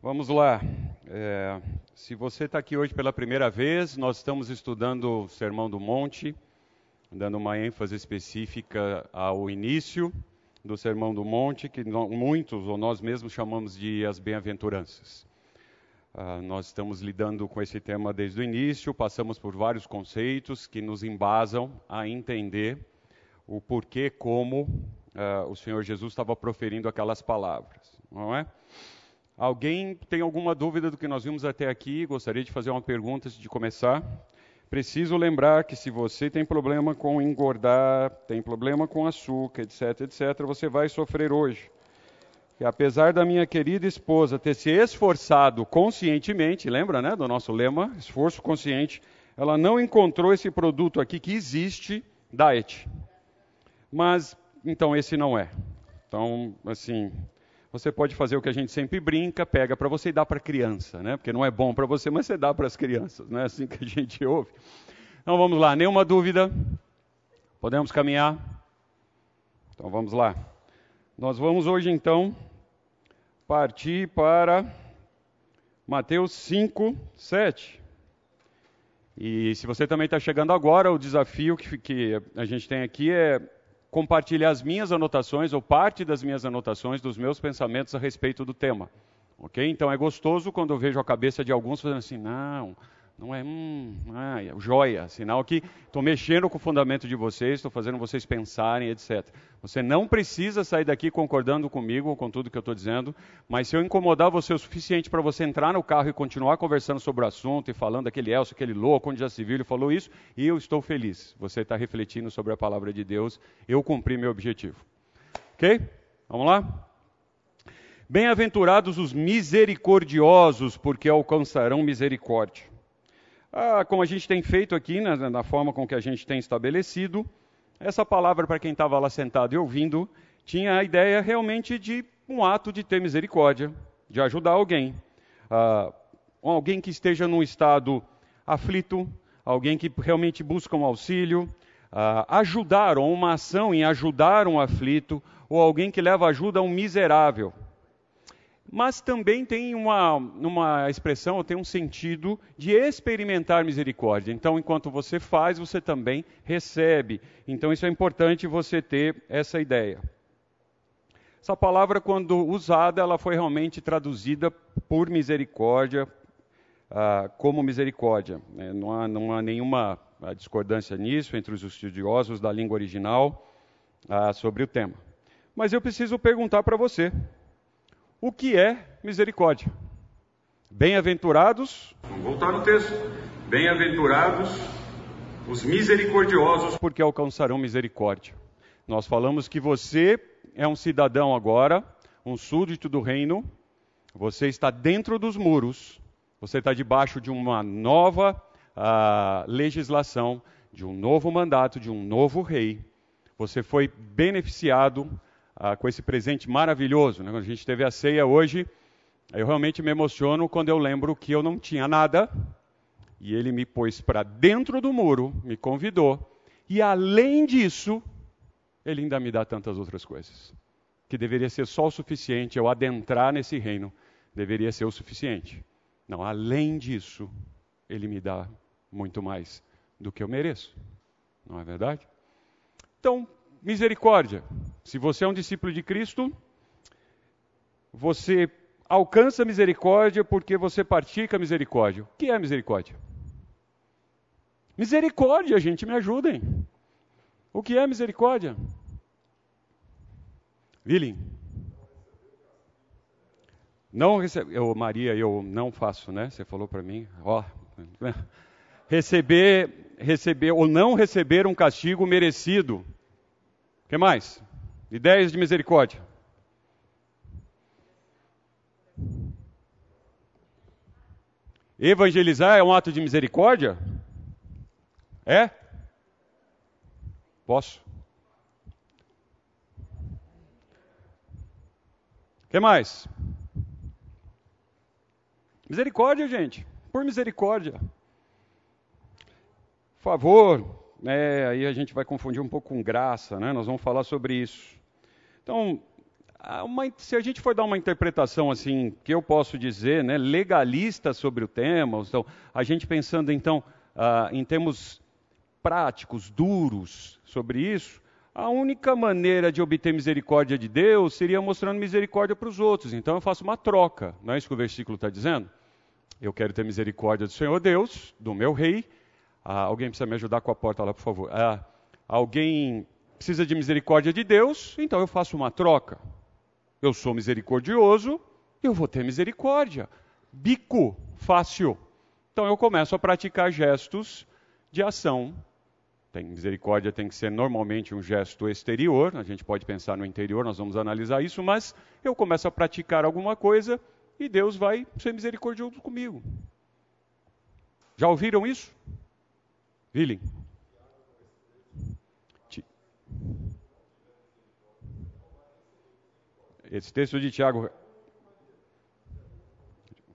Vamos lá. É, se você está aqui hoje pela primeira vez, nós estamos estudando o Sermão do Monte, dando uma ênfase específica ao início do Sermão do Monte, que muitos ou nós mesmos chamamos de as bem-aventuranças. Uh, nós estamos lidando com esse tema desde o início, passamos por vários conceitos que nos embasam a entender o porquê, como uh, o Senhor Jesus estava proferindo aquelas palavras, não é? Alguém tem alguma dúvida do que nós vimos até aqui? Gostaria de fazer uma pergunta antes de começar. Preciso lembrar que se você tem problema com engordar, tem problema com açúcar, etc, etc, você vai sofrer hoje. E apesar da minha querida esposa ter se esforçado conscientemente, lembra, né, do nosso lema, esforço consciente, ela não encontrou esse produto aqui que existe, diet. Mas então esse não é. Então, assim, você pode fazer o que a gente sempre brinca, pega para você e dá para a criança, né? Porque não é bom para você, mas você dá para as crianças, né? Assim que a gente ouve. Então vamos lá, nenhuma dúvida? Podemos caminhar? Então vamos lá. Nós vamos hoje então partir para Mateus 5, 7. E se você também está chegando agora, o desafio que, que a gente tem aqui é compartilhar as minhas anotações ou parte das minhas anotações dos meus pensamentos a respeito do tema. Ok? Então é gostoso quando eu vejo a cabeça de alguns fazendo assim, não, não é, hum, ah, joia, sinal que estou mexendo com o fundamento de vocês, estou fazendo vocês pensarem, etc. Você não precisa sair daqui concordando comigo com tudo que eu estou dizendo, mas se eu incomodar você o suficiente para você entrar no carro e continuar conversando sobre o assunto e falando aquele Elcio, aquele louco, onde já se viu, ele falou isso, e eu estou feliz. Você está refletindo sobre a palavra de Deus, eu cumpri meu objetivo. Ok? Vamos lá? Bem-aventurados os misericordiosos, porque alcançarão misericórdia. Ah, como a gente tem feito aqui, né, na forma com que a gente tem estabelecido, essa palavra, para quem estava lá sentado e ouvindo, tinha a ideia realmente de um ato de ter misericórdia, de ajudar alguém. Ah, alguém que esteja num estado aflito, alguém que realmente busca um auxílio, ah, ajudar, ou uma ação em ajudar um aflito, ou alguém que leva ajuda a um miserável mas também tem uma, uma expressão, tem um sentido de experimentar misericórdia. Então, enquanto você faz, você também recebe. Então, isso é importante você ter essa ideia. Essa palavra, quando usada, ela foi realmente traduzida por misericórdia, ah, como misericórdia. É, não, há, não há nenhuma ah, discordância nisso entre os estudiosos da língua original ah, sobre o tema. Mas eu preciso perguntar para você: o que é misericórdia. Bem-aventurados, vamos voltar no texto. Bem-aventurados os misericordiosos, porque alcançarão misericórdia. Nós falamos que você é um cidadão agora, um súdito do reino, você está dentro dos muros, você está debaixo de uma nova uh, legislação, de um novo mandato, de um novo rei. Você foi beneficiado ah, com esse presente maravilhoso. Né? Quando a gente teve a ceia hoje, eu realmente me emociono quando eu lembro que eu não tinha nada e ele me pôs para dentro do muro, me convidou, e além disso, ele ainda me dá tantas outras coisas. Que deveria ser só o suficiente eu adentrar nesse reino, deveria ser o suficiente. Não, além disso, ele me dá muito mais do que eu mereço. Não é verdade? Então, misericórdia. Se você é um discípulo de Cristo, você alcança misericórdia porque você pratica misericórdia. O que é misericórdia? Misericórdia, gente, me ajudem. O que é misericórdia? Willing. Não recebe, eu, Maria, eu não faço, né? Você falou para mim, ó, receber, receber ou não receber um castigo merecido que mais? Ideias de misericórdia. Evangelizar é um ato de misericórdia? É? Posso? O que mais? Misericórdia, gente. Por misericórdia. Favor, né, aí a gente vai confundir um pouco com graça, né? Nós vamos falar sobre isso. Então, uma, se a gente for dar uma interpretação assim, que eu posso dizer, né, legalista sobre o tema, então, a gente pensando então ah, em termos práticos, duros sobre isso, a única maneira de obter misericórdia de Deus seria mostrando misericórdia para os outros. Então eu faço uma troca, não é isso que o versículo está dizendo? Eu quero ter misericórdia do Senhor Deus, do meu rei. Ah, alguém precisa me ajudar com a porta lá, por favor. Ah, alguém precisa de misericórdia de Deus, então eu faço uma troca. Eu sou misericordioso, eu vou ter misericórdia. Bico, fácil. Então eu começo a praticar gestos de ação. Tem, misericórdia tem que ser normalmente um gesto exterior, a gente pode pensar no interior, nós vamos analisar isso, mas eu começo a praticar alguma coisa e Deus vai ser misericordioso comigo. Já ouviram isso? Willing? Esse texto de Tiago.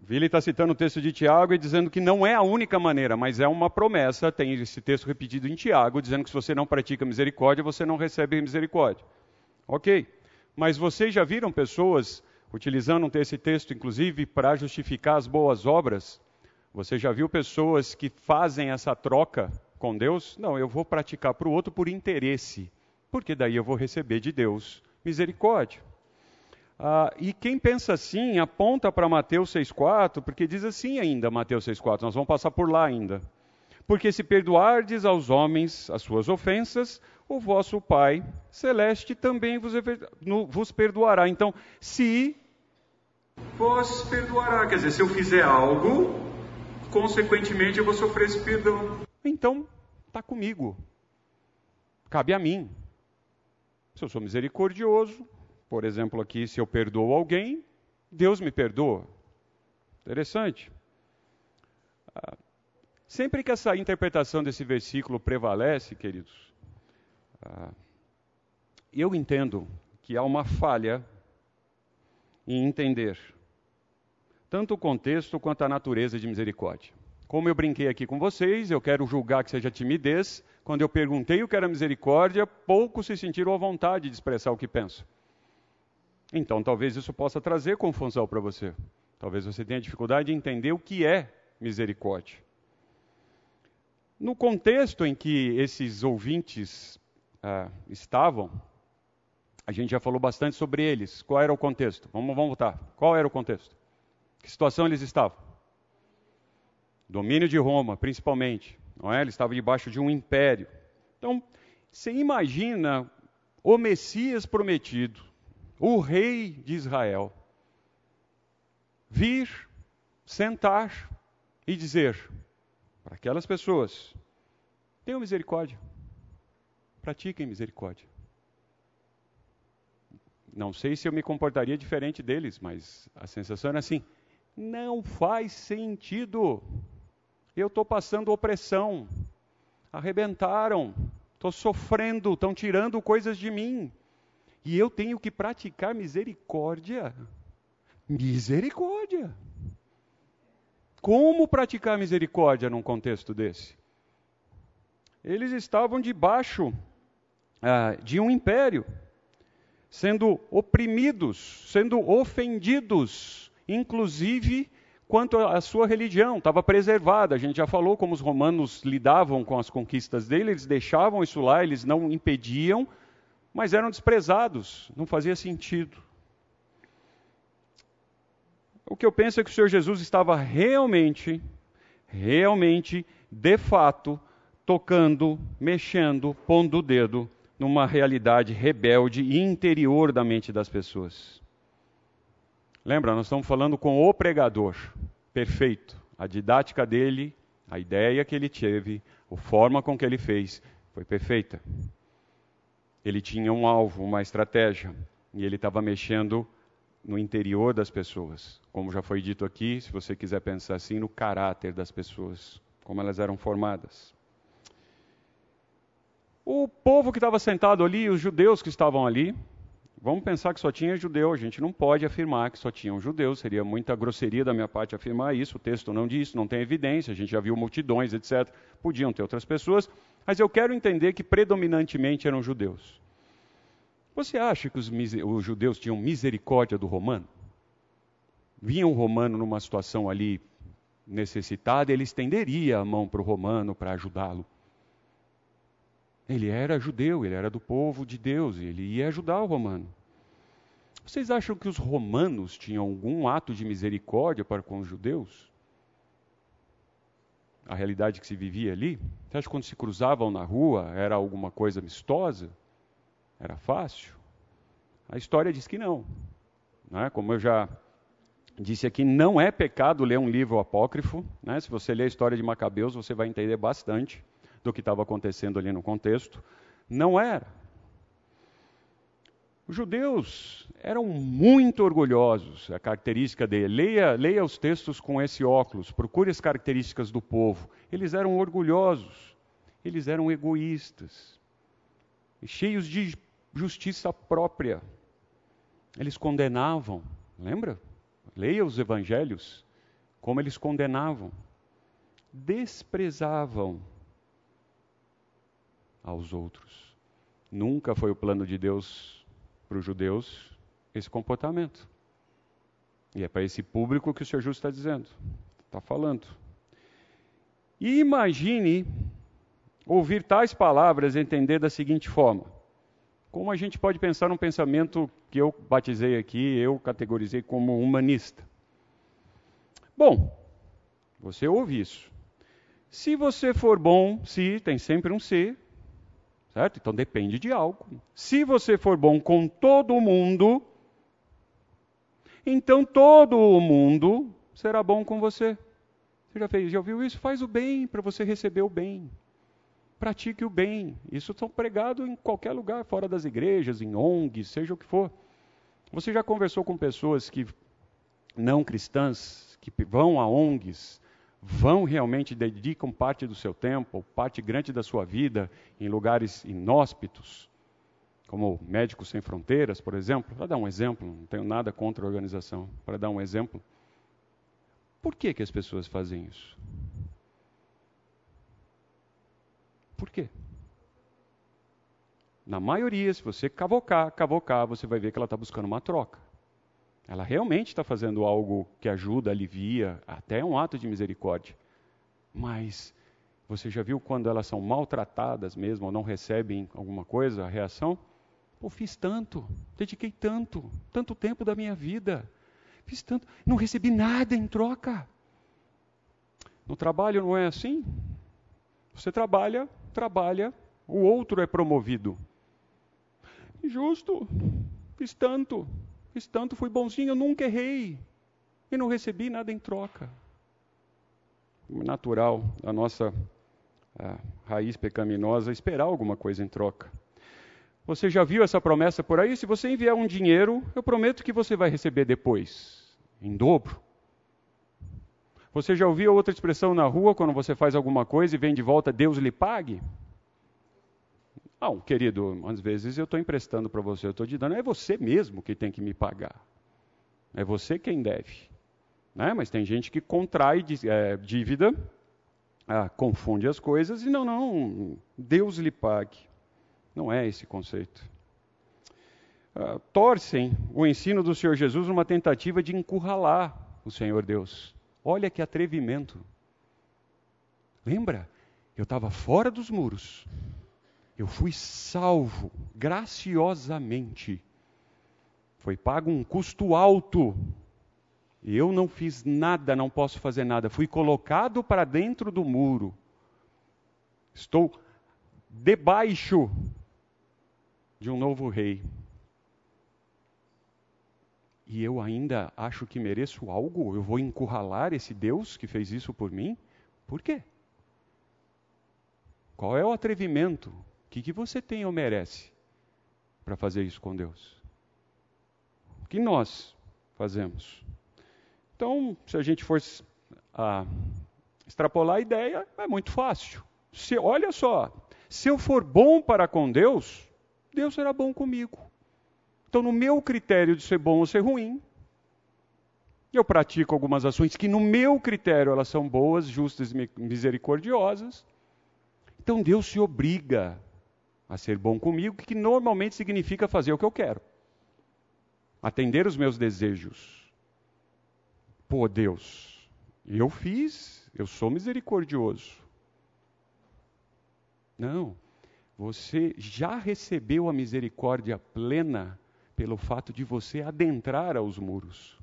Vili está citando o texto de Tiago e dizendo que não é a única maneira, mas é uma promessa. Tem esse texto repetido em Tiago, dizendo que se você não pratica misericórdia, você não recebe misericórdia. Ok. Mas vocês já viram pessoas utilizando esse texto, inclusive, para justificar as boas obras? Você já viu pessoas que fazem essa troca com Deus? Não, eu vou praticar para o outro por interesse, porque daí eu vou receber de Deus misericórdia. Ah, e quem pensa assim aponta para Mateus 6,4, porque diz assim ainda, Mateus 6,4, nós vamos passar por lá ainda. Porque se perdoardes aos homens as suas ofensas, o vosso Pai celeste também vos, perdoará. Então, se vos perdoará, quer dizer, se eu fizer algo, consequentemente eu vou sofrer esse perdão. Então, está comigo. Cabe a mim. Se eu sou misericordioso, por exemplo, aqui, se eu perdoo alguém, Deus me perdoa. Interessante. Ah, sempre que essa interpretação desse versículo prevalece, queridos, ah, eu entendo que há uma falha em entender tanto o contexto quanto a natureza de misericórdia. Como eu brinquei aqui com vocês, eu quero julgar que seja timidez. Quando eu perguntei o que era misericórdia, poucos se sentiram à vontade de expressar o que pensam. Então, talvez isso possa trazer confusão para você. Talvez você tenha dificuldade de entender o que é misericórdia. No contexto em que esses ouvintes ah, estavam, a gente já falou bastante sobre eles. Qual era o contexto? Vamos, vamos voltar. Qual era o contexto? Que situação eles estavam? Domínio de Roma, principalmente. Não é? Eles estavam debaixo de um império. Então, você imagina o Messias prometido, o rei de Israel, vir, sentar e dizer para aquelas pessoas: tenham misericórdia, pratiquem misericórdia. Não sei se eu me comportaria diferente deles, mas a sensação era assim: não faz sentido. Eu estou passando opressão, arrebentaram, estou sofrendo, estão tirando coisas de mim. E eu tenho que praticar misericórdia. Misericórdia. Como praticar misericórdia num contexto desse? Eles estavam debaixo ah, de um império, sendo oprimidos, sendo ofendidos, inclusive quanto à sua religião, estava preservada. A gente já falou como os romanos lidavam com as conquistas dele, eles deixavam isso lá, eles não impediam mas eram desprezados, não fazia sentido. O que eu penso é que o Senhor Jesus estava realmente, realmente, de fato, tocando, mexendo, pondo o dedo numa realidade rebelde e interior da mente das pessoas. Lembra, nós estamos falando com o pregador, perfeito. A didática dele, a ideia que ele teve, a forma com que ele fez, foi perfeita. Ele tinha um alvo, uma estratégia, e ele estava mexendo no interior das pessoas. Como já foi dito aqui, se você quiser pensar assim, no caráter das pessoas, como elas eram formadas. O povo que estava sentado ali, os judeus que estavam ali, vamos pensar que só tinha judeu, a gente não pode afirmar que só tinham judeus, seria muita grosseria da minha parte afirmar isso, o texto não diz, não tem evidência, a gente já viu multidões, etc. Podiam ter outras pessoas, mas eu quero entender que predominantemente eram judeus. Você acha que os, os judeus tinham misericórdia do romano? Vinha um romano numa situação ali necessitada, ele estenderia a mão para o romano para ajudá-lo. Ele era judeu, ele era do povo de Deus, ele ia ajudar o romano. Vocês acham que os romanos tinham algum ato de misericórdia para com os judeus? A realidade que se vivia ali? Você acha que quando se cruzavam na rua era alguma coisa amistosa? Era fácil? A história diz que não. não é? Como eu já disse aqui, não é pecado ler um livro apócrifo. Né? Se você ler a história de Macabeus, você vai entender bastante do que estava acontecendo ali no contexto. Não era. Os judeus eram muito orgulhosos, a característica dele. Leia, leia os textos com esse óculos, procure as características do povo. Eles eram orgulhosos, eles eram egoístas, cheios de justiça própria. Eles condenavam, lembra? Leia os evangelhos, como eles condenavam. Desprezavam aos outros. Nunca foi o plano de Deus para os judeus esse comportamento. E é para esse público que o Senhor Justo está dizendo, está falando. E imagine ouvir tais palavras e entender da seguinte forma: como a gente pode pensar num pensamento que eu batizei aqui, eu categorizei como humanista? Bom, você ouve isso. Se você for bom, se tem sempre um se, Certo? Então depende de algo. Se você for bom com todo mundo, então todo mundo será bom com você. Você já fez, já ouviu isso? Faz o bem para você receber o bem. Pratique o bem. Isso está pregado em qualquer lugar, fora das igrejas, em ONGs, seja o que for. Você já conversou com pessoas que não cristãs, que vão a ONGs, vão realmente dedicam parte do seu tempo, parte grande da sua vida em lugares inóspitos, como Médicos Sem Fronteiras, por exemplo, para dar um exemplo, não tenho nada contra a organização, para dar um exemplo. Por que, que as pessoas fazem isso? Por quê? Na maioria, se você cavocar, cavocar, você vai ver que ela está buscando uma troca. Ela realmente está fazendo algo que ajuda, alivia, até um ato de misericórdia. Mas você já viu quando elas são maltratadas mesmo, ou não recebem alguma coisa, a reação? Pô, fiz tanto, dediquei tanto, tanto tempo da minha vida, fiz tanto, não recebi nada em troca. No trabalho não é assim? Você trabalha, trabalha, o outro é promovido. Justo, fiz tanto, Fiz tanto, fui bonzinho, eu nunca errei. E não recebi nada em troca. Natural, a nossa a raiz pecaminosa, esperar alguma coisa em troca. Você já viu essa promessa por aí? Se você enviar um dinheiro, eu prometo que você vai receber depois, em dobro. Você já ouviu outra expressão na rua quando você faz alguma coisa e vem de volta, Deus lhe pague? Não, querido, às vezes eu estou emprestando para você, eu estou te dando, é você mesmo que tem que me pagar. É você quem deve. Né? Mas tem gente que contrai é, dívida, ah, confunde as coisas e não, não, Deus lhe pague. Não é esse conceito. Ah, torcem o ensino do Senhor Jesus numa tentativa de encurralar o Senhor Deus. Olha que atrevimento. Lembra? Eu estava fora dos muros. Eu fui salvo graciosamente. Foi pago um custo alto. E eu não fiz nada, não posso fazer nada. Fui colocado para dentro do muro. Estou debaixo de um novo rei. E eu ainda acho que mereço algo? Eu vou encurralar esse Deus que fez isso por mim? Por quê? Qual é o atrevimento? Que, que você tem ou merece para fazer isso com Deus? O que nós fazemos? Então, se a gente for a, extrapolar a ideia, é muito fácil. Se, olha só, se eu for bom para com Deus, Deus será bom comigo. Então, no meu critério de ser bom ou ser ruim, eu pratico algumas ações que, no meu critério, elas são boas, justas e misericordiosas. Então, Deus se obriga a ser bom comigo, que normalmente significa fazer o que eu quero, atender os meus desejos. Pô, Deus, eu fiz, eu sou misericordioso. Não, você já recebeu a misericórdia plena pelo fato de você adentrar aos muros.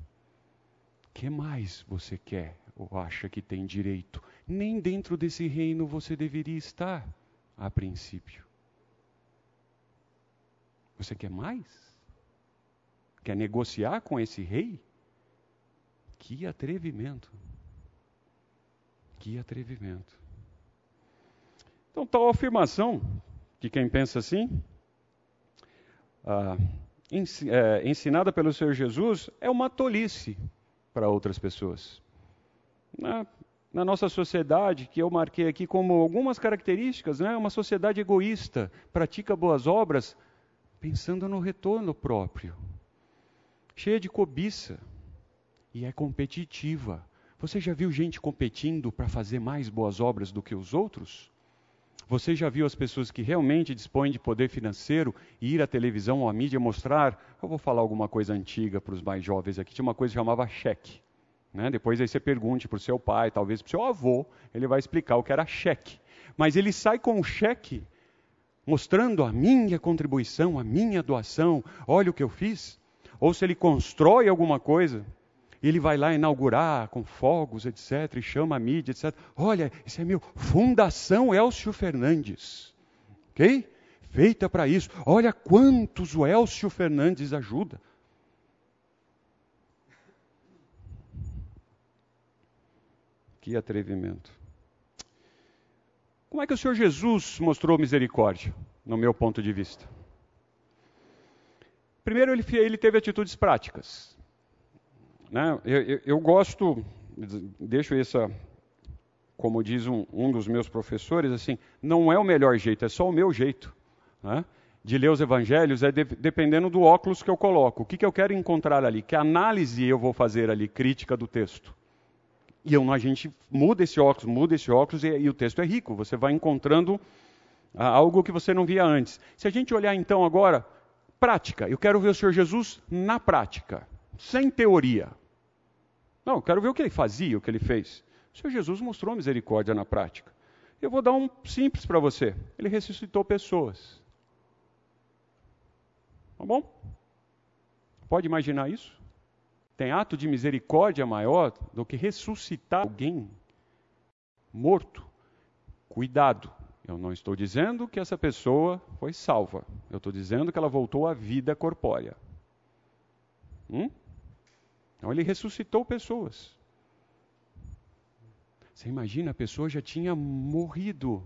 Que mais você quer ou acha que tem direito? Nem dentro desse reino você deveria estar, a princípio. Você quer mais? Quer negociar com esse rei? Que atrevimento! Que atrevimento! Então, tal afirmação de quem pensa assim, ah, é, ensinada pelo Senhor Jesus, é uma tolice para outras pessoas. Na, na, nossa sociedade, que eu marquei aqui como algumas características, né, uma sociedade egoísta, pratica boas obras pensando no retorno próprio, cheia de cobiça e é competitiva. Você já viu gente competindo para fazer mais boas obras do que os outros? Você já viu as pessoas que realmente dispõem de poder financeiro e ir à televisão ou à mídia mostrar? Eu vou falar alguma coisa antiga para os mais jovens aqui. Tinha uma coisa que chamava cheque. Né? Depois aí você pergunte para o seu pai, talvez para o seu avô, ele vai explicar o que era cheque. Mas ele sai com o cheque mostrando a minha contribuição, a minha doação, olha o que eu fiz. Ou se ele constrói alguma coisa, ele vai lá inaugurar com fogos, etc., e chama a mídia, etc. Olha, esse é meu Fundação Elcio Fernandes. Ok? Feita para isso. Olha quantos o Elcio Fernandes ajuda. Que atrevimento. Como é que o Senhor Jesus mostrou misericórdia, no meu ponto de vista? Primeiro, ele, ele teve atitudes práticas. Né? Eu, eu, eu, gosto, deixo essa, como diz um, um, dos meus professores, assim, não é o melhor jeito, é só o meu jeito. Né? De ler os evangelhos é de, dependendo do óculos que eu coloco. O que, que eu quero encontrar ali? Que análise eu vou fazer ali, crítica do texto. E a gente muda esse óculos, muda esse óculos e, e o texto é rico. Você vai encontrando ah, algo que você não via antes. Se a gente olhar então agora, prática. Eu quero ver o Senhor Jesus na prática, sem teoria. Não, eu quero ver o que ele fazia, o que ele fez. O Senhor Jesus mostrou misericórdia na prática. Eu vou dar um simples para você. Ele ressuscitou pessoas. Tá bom? Pode imaginar isso? Tem ato de misericórdia maior do que ressuscitar alguém morto? Cuidado. Eu não estou dizendo que essa pessoa foi salva. Eu estou dizendo que ela voltou à vida corpórea. Hum? Então ele ressuscitou pessoas. Você imagina, a pessoa já tinha morrido.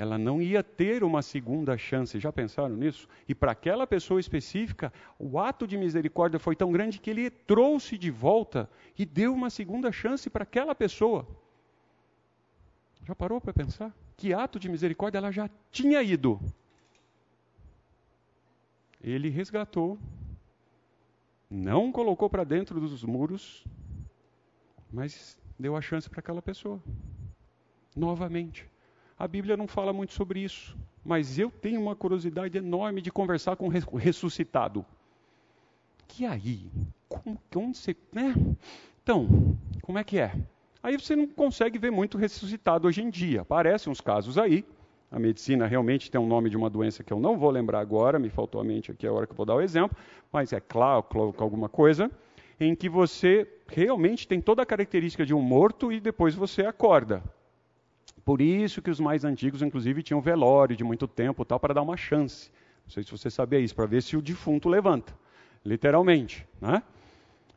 Ela não ia ter uma segunda chance. Já pensaram nisso? E para aquela pessoa específica, o ato de misericórdia foi tão grande que ele trouxe de volta e deu uma segunda chance para aquela pessoa. Já parou para pensar? Que ato de misericórdia ela já tinha ido. Ele resgatou não colocou para dentro dos muros, mas deu a chance para aquela pessoa. Novamente. A Bíblia não fala muito sobre isso, mas eu tenho uma curiosidade enorme de conversar com o ressuscitado. Que aí? Como, onde você. Né? Então, como é que é? Aí você não consegue ver muito ressuscitado hoje em dia. Aparecem uns casos aí, a medicina realmente tem um nome de uma doença que eu não vou lembrar agora, me faltou a mente aqui a hora que eu vou dar o exemplo, mas é claro, alguma coisa, em que você realmente tem toda a característica de um morto e depois você acorda. Por isso que os mais antigos, inclusive, tinham velório de muito tempo tal, para dar uma chance. Não sei se você sabia isso, para ver se o defunto levanta. Literalmente. Né?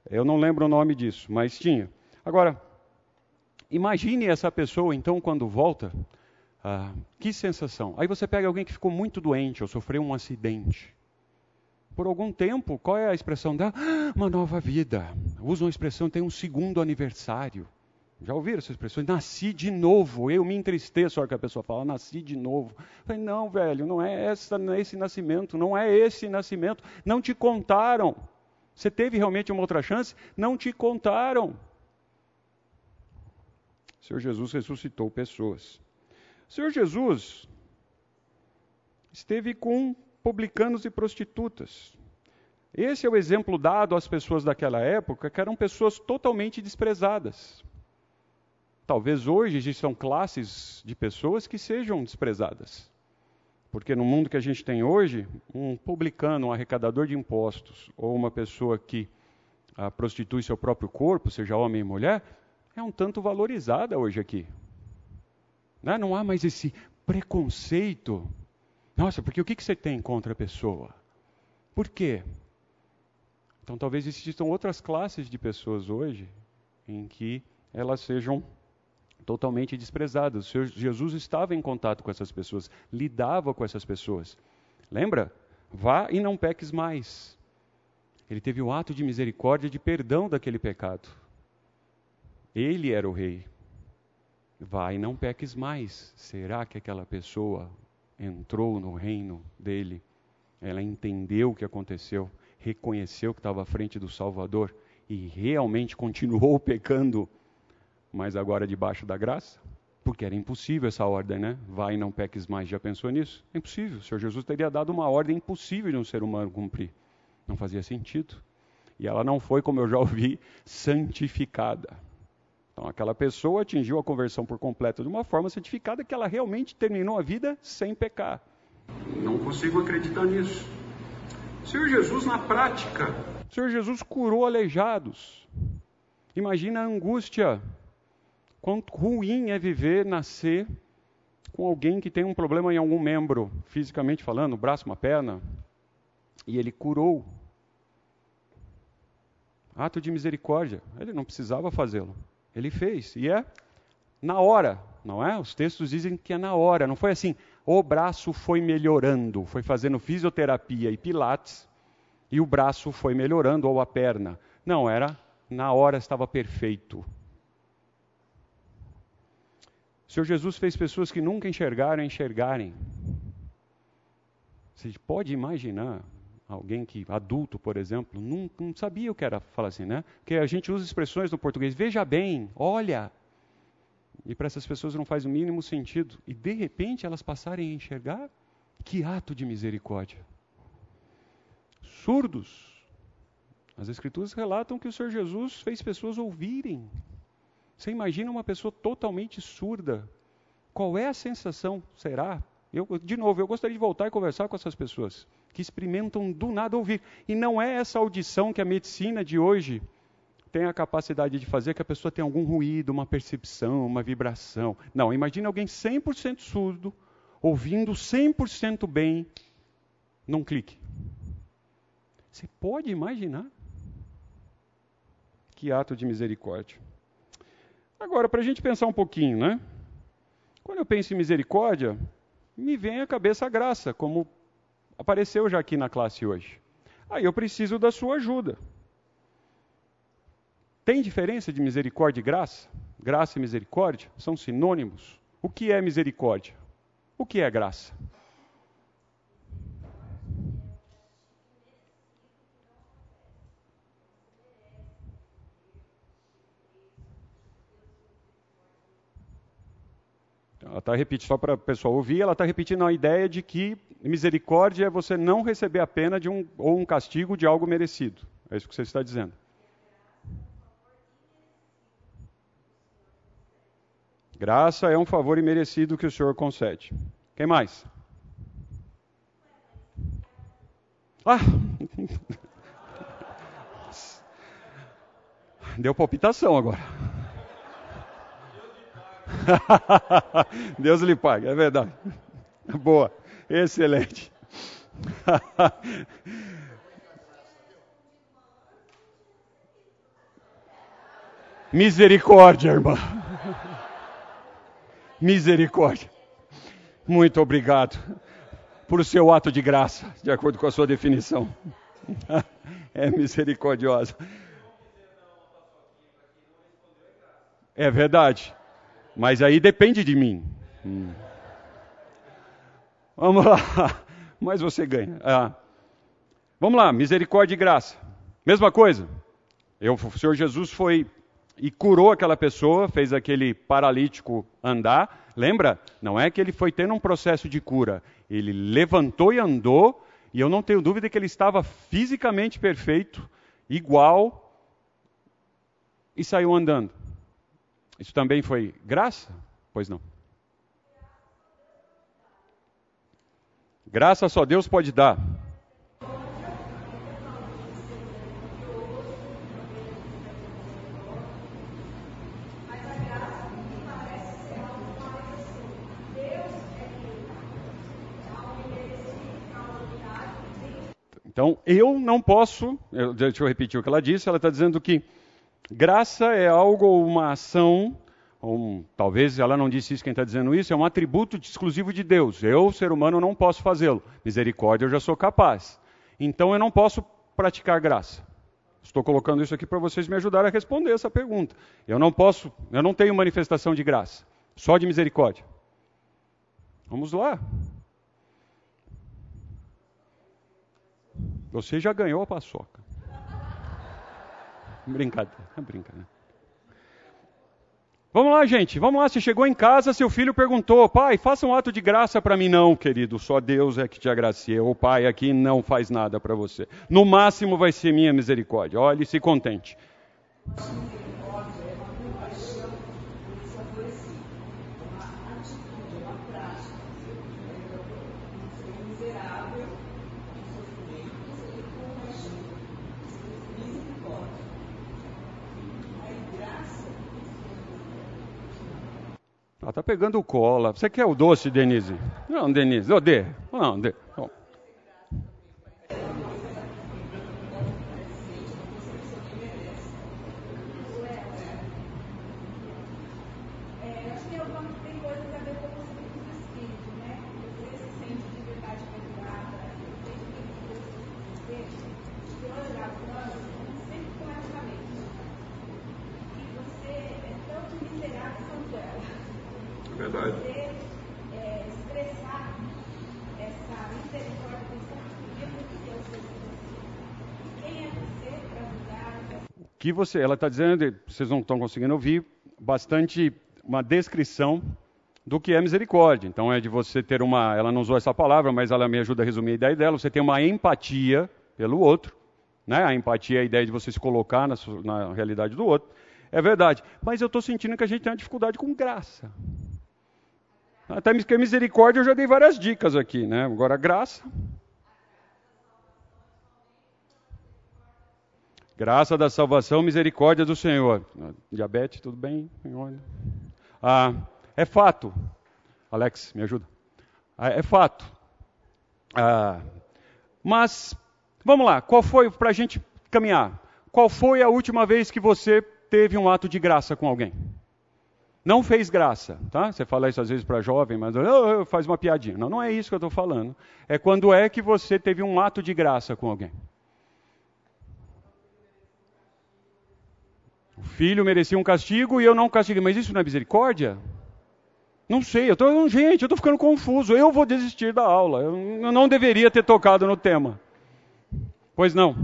Eu não lembro o nome disso, mas tinha. Agora, imagine essa pessoa, então, quando volta, ah, que sensação. Aí você pega alguém que ficou muito doente ou sofreu um acidente. Por algum tempo, qual é a expressão dela? Ah, uma nova vida. Usam a expressão tem um segundo aniversário. Já ouviram essa expressão? Nasci de novo. Eu me entristeço a hora que a pessoa fala, nasci de novo. Eu falei, não, velho, não é essa, não é esse nascimento, não é esse nascimento. Não te contaram. Você teve realmente uma outra chance? Não te contaram. O Senhor Jesus ressuscitou pessoas. Senhor Jesus, esteve com publicanos e prostitutas. Esse é o exemplo dado às pessoas daquela época, que eram pessoas totalmente desprezadas. Talvez hoje existam classes de pessoas que sejam desprezadas. Porque no mundo que a gente tem hoje, um publicano, um arrecadador de impostos, ou uma pessoa que ah, prostitui seu próprio corpo, seja homem ou mulher, é um tanto valorizada hoje aqui. Né? não há mais esse preconceito. Nossa, porque o que, que você tem contra a pessoa? Por quê? Então talvez existam outras classes de pessoas hoje em que elas sejam totalmente desprezadas. Jesus estava em contato com essas pessoas, lidava com essas pessoas. Lembra? Vá e não peques mais. Ele teve o ato de misericórdia de perdão daquele pecado. Ele era o rei. Vá e não peques mais. Será que aquela pessoa entrou no reino dele? Ela entendeu o que aconteceu, reconheceu que estava à frente do Salvador e realmente continuou pecando, mas agora debaixo da graça? Porque era impossível essa ordem, né? Vai e não peques mais. Já pensou nisso? É impossível. O Senhor Jesus teria dado uma ordem impossível de um ser humano cumprir. Não fazia sentido. E ela não foi, como eu já ouvi, santificada. Então, aquela pessoa atingiu a conversão por completo de uma forma santificada que ela realmente terminou a vida sem pecar. Não consigo acreditar nisso. O Senhor Jesus, na prática, o Senhor Jesus curou aleijados. Imagina a angústia. Quanto ruim é viver, nascer com alguém que tem um problema em algum membro, fisicamente falando, um braço, uma perna, e ele curou. Ato de misericórdia. Ele não precisava fazê-lo. Ele fez. E é na hora, não é? Os textos dizem que é na hora. Não foi assim, o braço foi melhorando, foi fazendo fisioterapia e pilates, e o braço foi melhorando, ou a perna. Não, era na hora estava perfeito. O Senhor Jesus fez pessoas que nunca enxergaram enxergarem. Você pode imaginar alguém que, adulto, por exemplo, não, não sabia o que era falar assim, né? Porque a gente usa expressões no português, veja bem, olha. E para essas pessoas não faz o mínimo sentido. E de repente elas passarem a enxergar, que ato de misericórdia. Surdos. As Escrituras relatam que o Senhor Jesus fez pessoas ouvirem. Você imagina uma pessoa totalmente surda. Qual é a sensação? Será? Eu, de novo, eu gostaria de voltar e conversar com essas pessoas que experimentam do nada ouvir. E não é essa audição que a medicina de hoje tem a capacidade de fazer que a pessoa tenha algum ruído, uma percepção, uma vibração. Não, imagine alguém 100% surdo, ouvindo 100% bem, num clique. Você pode imaginar? Que ato de misericórdia. Agora, para a gente pensar um pouquinho, né? Quando eu penso em misericórdia, me vem à cabeça a graça, como apareceu já aqui na classe hoje. Aí eu preciso da sua ajuda. Tem diferença de misericórdia e graça? Graça e misericórdia são sinônimos. O que é misericórdia? O que é graça? Ela está repetindo, só para o pessoal ouvir, ela está repetindo a ideia de que misericórdia é você não receber a pena de um, ou um castigo de algo merecido. É isso que você está dizendo. Graça é um favor imerecido que o Senhor concede. Quem mais? Ah! Deu palpitação agora. Deus lhe pague, é verdade. Boa, excelente. Misericórdia, irmã. Misericórdia. Muito obrigado por seu ato de graça, de acordo com a sua definição. É misericordiosa. É verdade. Mas aí depende de mim. Hum. Vamos lá. Mas você ganha. Ah. Vamos lá, misericórdia e graça. Mesma coisa. Eu, o Senhor Jesus foi e curou aquela pessoa, fez aquele paralítico andar. Lembra? Não é que ele foi tendo um processo de cura. Ele levantou e andou, e eu não tenho dúvida que ele estava fisicamente perfeito, igual, e saiu andando. Isso também foi graça? Pois não. Graça só Deus pode dar. Então, eu não posso, deixa eu repetir o que ela disse, ela está dizendo que graça é algo, uma ação, um, talvez ela não disse isso, quem está dizendo isso, é um atributo exclusivo de Deus. Eu, ser humano, não posso fazê-lo. Misericórdia eu já sou capaz. Então eu não posso praticar graça. Estou colocando isso aqui para vocês me ajudarem a responder essa pergunta. Eu não posso, eu não tenho manifestação de graça, só de misericórdia. Vamos lá. Você já ganhou a paçoca. Brincadeira, brincadeira. Vamos lá, gente, vamos lá. Você chegou em casa, seu filho perguntou: Pai, faça um ato de graça para mim. Não, querido, só Deus é que te agracia. O pai aqui não faz nada para você. No máximo vai ser minha misericórdia. Olhe, se contente. Ela está pegando cola. Você quer o doce, Denise? Não, Denise. Oh, dê. Não, dê. Oh. Verdade. É, expressar essa misericórdia quem é você para ajudar? O que você, ela está dizendo, vocês não estão conseguindo ouvir, bastante uma descrição do que é misericórdia. Então é de você ter uma, ela não usou essa palavra, mas ela me ajuda a resumir a ideia dela. Você tem uma empatia pelo outro, né? A empatia é a ideia de você se colocar na, na realidade do outro. É verdade. Mas eu estou sentindo que a gente tem uma dificuldade com graça. Até misericórdia eu já dei várias dicas aqui, né? Agora graça. Graça da salvação, misericórdia do Senhor. Diabetes, tudo bem? Ah, é fato. Alex, me ajuda. Ah, é fato. Ah, mas, vamos lá, qual foi, para a gente caminhar, qual foi a última vez que você teve um ato de graça com alguém? não fez graça, tá? Você fala isso às vezes para jovem, mas oh, faz uma piadinha. Não, não é isso que eu estou falando. É quando é que você teve um ato de graça com alguém. O filho merecia um castigo e eu não castiguei. Mas isso não é misericórdia? Não sei, eu tô, gente, eu estou ficando confuso. Eu vou desistir da aula. Eu não deveria ter tocado no tema. Pois não.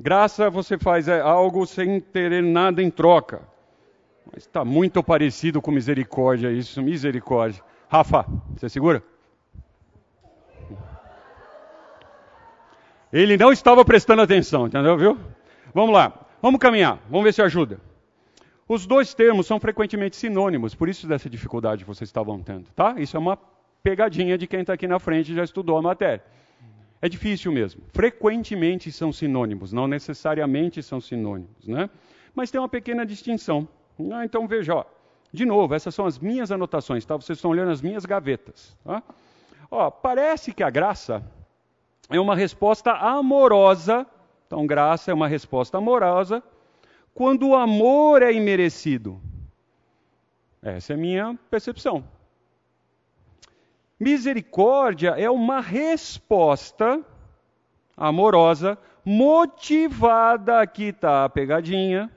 Graça você faz é algo sem ter nada em troca. Mas está muito parecido com misericórdia isso, misericórdia. Rafa, você segura? Ele não estava prestando atenção, entendeu, viu? Vamos lá, vamos caminhar, vamos ver se ajuda. Os dois termos são frequentemente sinônimos, por isso dessa dificuldade que vocês estavam tendo, tá? Isso é uma pegadinha de quem está aqui na frente e já estudou a matéria. É difícil mesmo. Frequentemente são sinônimos, não necessariamente são sinônimos, né? Mas tem uma pequena distinção. Ah, então veja, ó, de novo, essas são as minhas anotações, tá? Vocês estão olhando as minhas gavetas. Tá? Ó, parece que a graça é uma resposta amorosa. Então, graça é uma resposta amorosa quando o amor é imerecido. Essa é a minha percepção. Misericórdia é uma resposta amorosa, motivada, aqui está a pegadinha,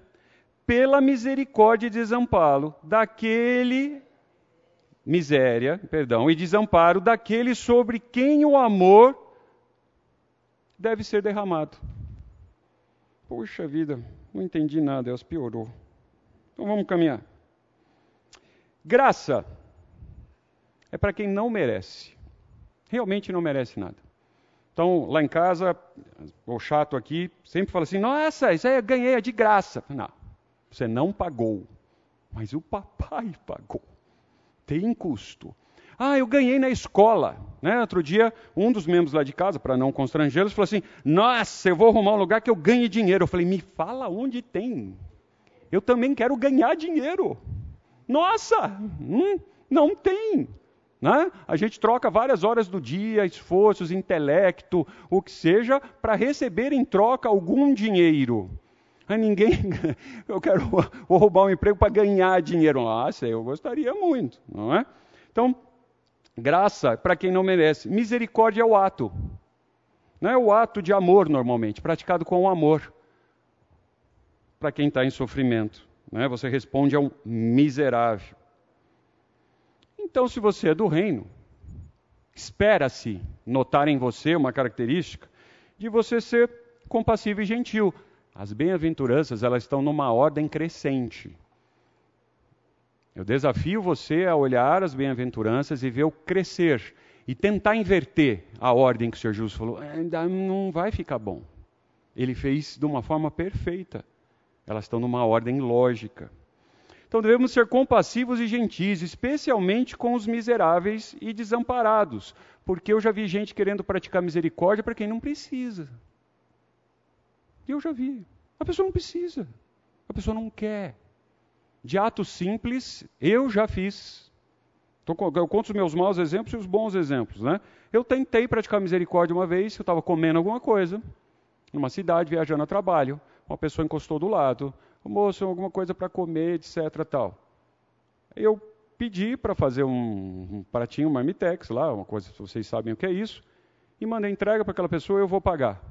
pela misericórdia e desamparo daquele miséria, perdão, e desamparo daquele sobre quem o amor deve ser derramado. Poxa vida, não entendi nada, Deus piorou. Então vamos caminhar. Graça é para quem não merece. Realmente não merece nada. Então, lá em casa, o chato aqui sempre fala assim: Nossa, isso aí eu ganhei é de graça. Não, você não pagou, mas o papai pagou. Tem custo. Ah, eu ganhei na escola. Né? Outro dia, um dos membros lá de casa, para não constrangê-los, falou assim: Nossa, eu vou arrumar um lugar que eu ganhe dinheiro. Eu falei: Me fala onde tem. Eu também quero ganhar dinheiro. Nossa, hum, não tem. Né? A gente troca várias horas do dia, esforços, intelecto, o que seja, para receber em troca algum dinheiro. Aí ninguém, eu quero vou roubar um emprego para ganhar dinheiro. Nossa, eu gostaria muito, não é? Então, Graça para quem não merece. Misericórdia é o ato. Não é o ato de amor, normalmente, praticado com amor. Para quem está em sofrimento. Né? Você responde a um miserável. Então, se você é do reino, espera-se notar em você uma característica de você ser compassivo e gentil. As bem-aventuranças, elas estão numa ordem crescente. Eu desafio você a olhar as bem-aventuranças e ver o crescer e tentar inverter a ordem que o Senhor Jesus falou. Ainda não vai ficar bom. Ele fez de uma forma perfeita. Elas estão numa ordem lógica. Então devemos ser compassivos e gentis, especialmente com os miseráveis e desamparados, porque eu já vi gente querendo praticar misericórdia para quem não precisa. Eu já vi. A pessoa não precisa. A pessoa não quer de atos simples, eu já fiz. Eu conto os meus maus exemplos e os bons exemplos. Né? Eu tentei praticar misericórdia uma vez, eu estava comendo alguma coisa, numa cidade, viajando a trabalho. Uma pessoa encostou do lado. Moço, alguma coisa para comer, etc. Tal. Eu pedi para fazer um, um pratinho, um marmitex lá, uma coisa, vocês sabem o que é isso, e mandei entrega para aquela pessoa, eu vou pagar.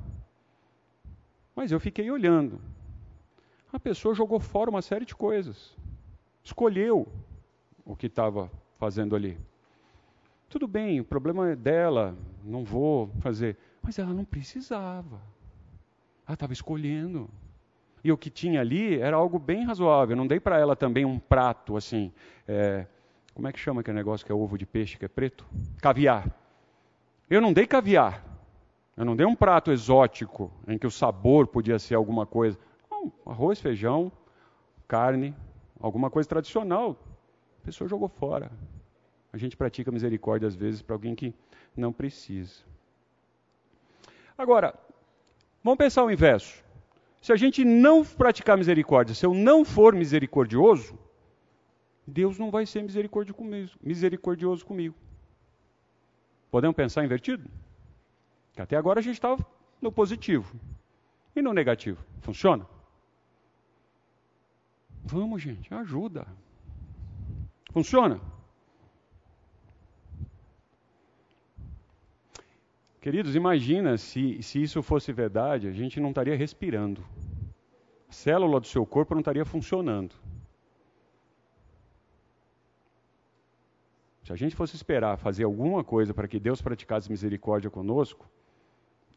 Mas eu fiquei olhando. A pessoa jogou fora uma série de coisas. Escolheu o que estava fazendo ali. Tudo bem, o problema é dela, não vou fazer. Mas ela não precisava. Ela estava escolhendo. E o que tinha ali era algo bem razoável. Eu não dei para ela também um prato assim. É, como é que chama aquele negócio que é ovo de peixe que é preto? Caviar. Eu não dei caviar. Eu não dei um prato exótico em que o sabor podia ser alguma coisa. Não, arroz, feijão, carne, alguma coisa tradicional. A pessoa jogou fora. A gente pratica misericórdia às vezes para alguém que não precisa. Agora, vamos pensar o inverso. Se a gente não praticar misericórdia, se eu não for misericordioso, Deus não vai ser misericordioso comigo. Podemos pensar invertido? Que até agora a gente estava no positivo. E no negativo? Funciona? Vamos, gente, ajuda. Funciona? Queridos, imagina se, se isso fosse verdade, a gente não estaria respirando. A célula do seu corpo não estaria funcionando. Se a gente fosse esperar fazer alguma coisa para que Deus praticasse misericórdia conosco,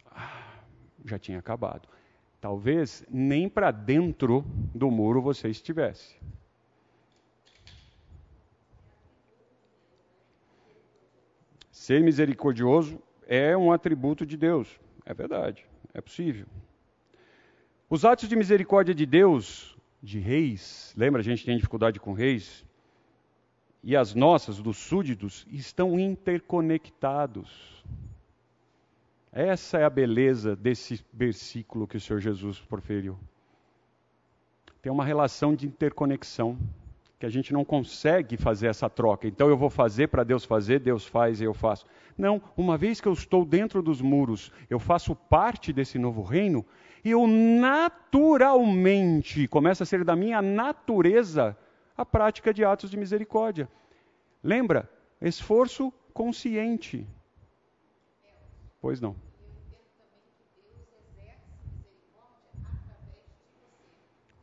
ah, já tinha acabado talvez nem para dentro do muro você estivesse. Ser misericordioso é um atributo de Deus, é verdade, é possível. Os atos de misericórdia de Deus, de reis, lembra a gente tem dificuldade com reis? E as nossas, dos súditos, estão interconectados. Essa é a beleza desse versículo que o Senhor Jesus proferiu. Tem uma relação de interconexão que a gente não consegue fazer essa troca. Então eu vou fazer para Deus fazer, Deus faz e eu faço. Não, uma vez que eu estou dentro dos muros, eu faço parte desse novo reino, eu naturalmente começa a ser da minha natureza a prática de atos de misericórdia. Lembra? Esforço consciente. Pois não.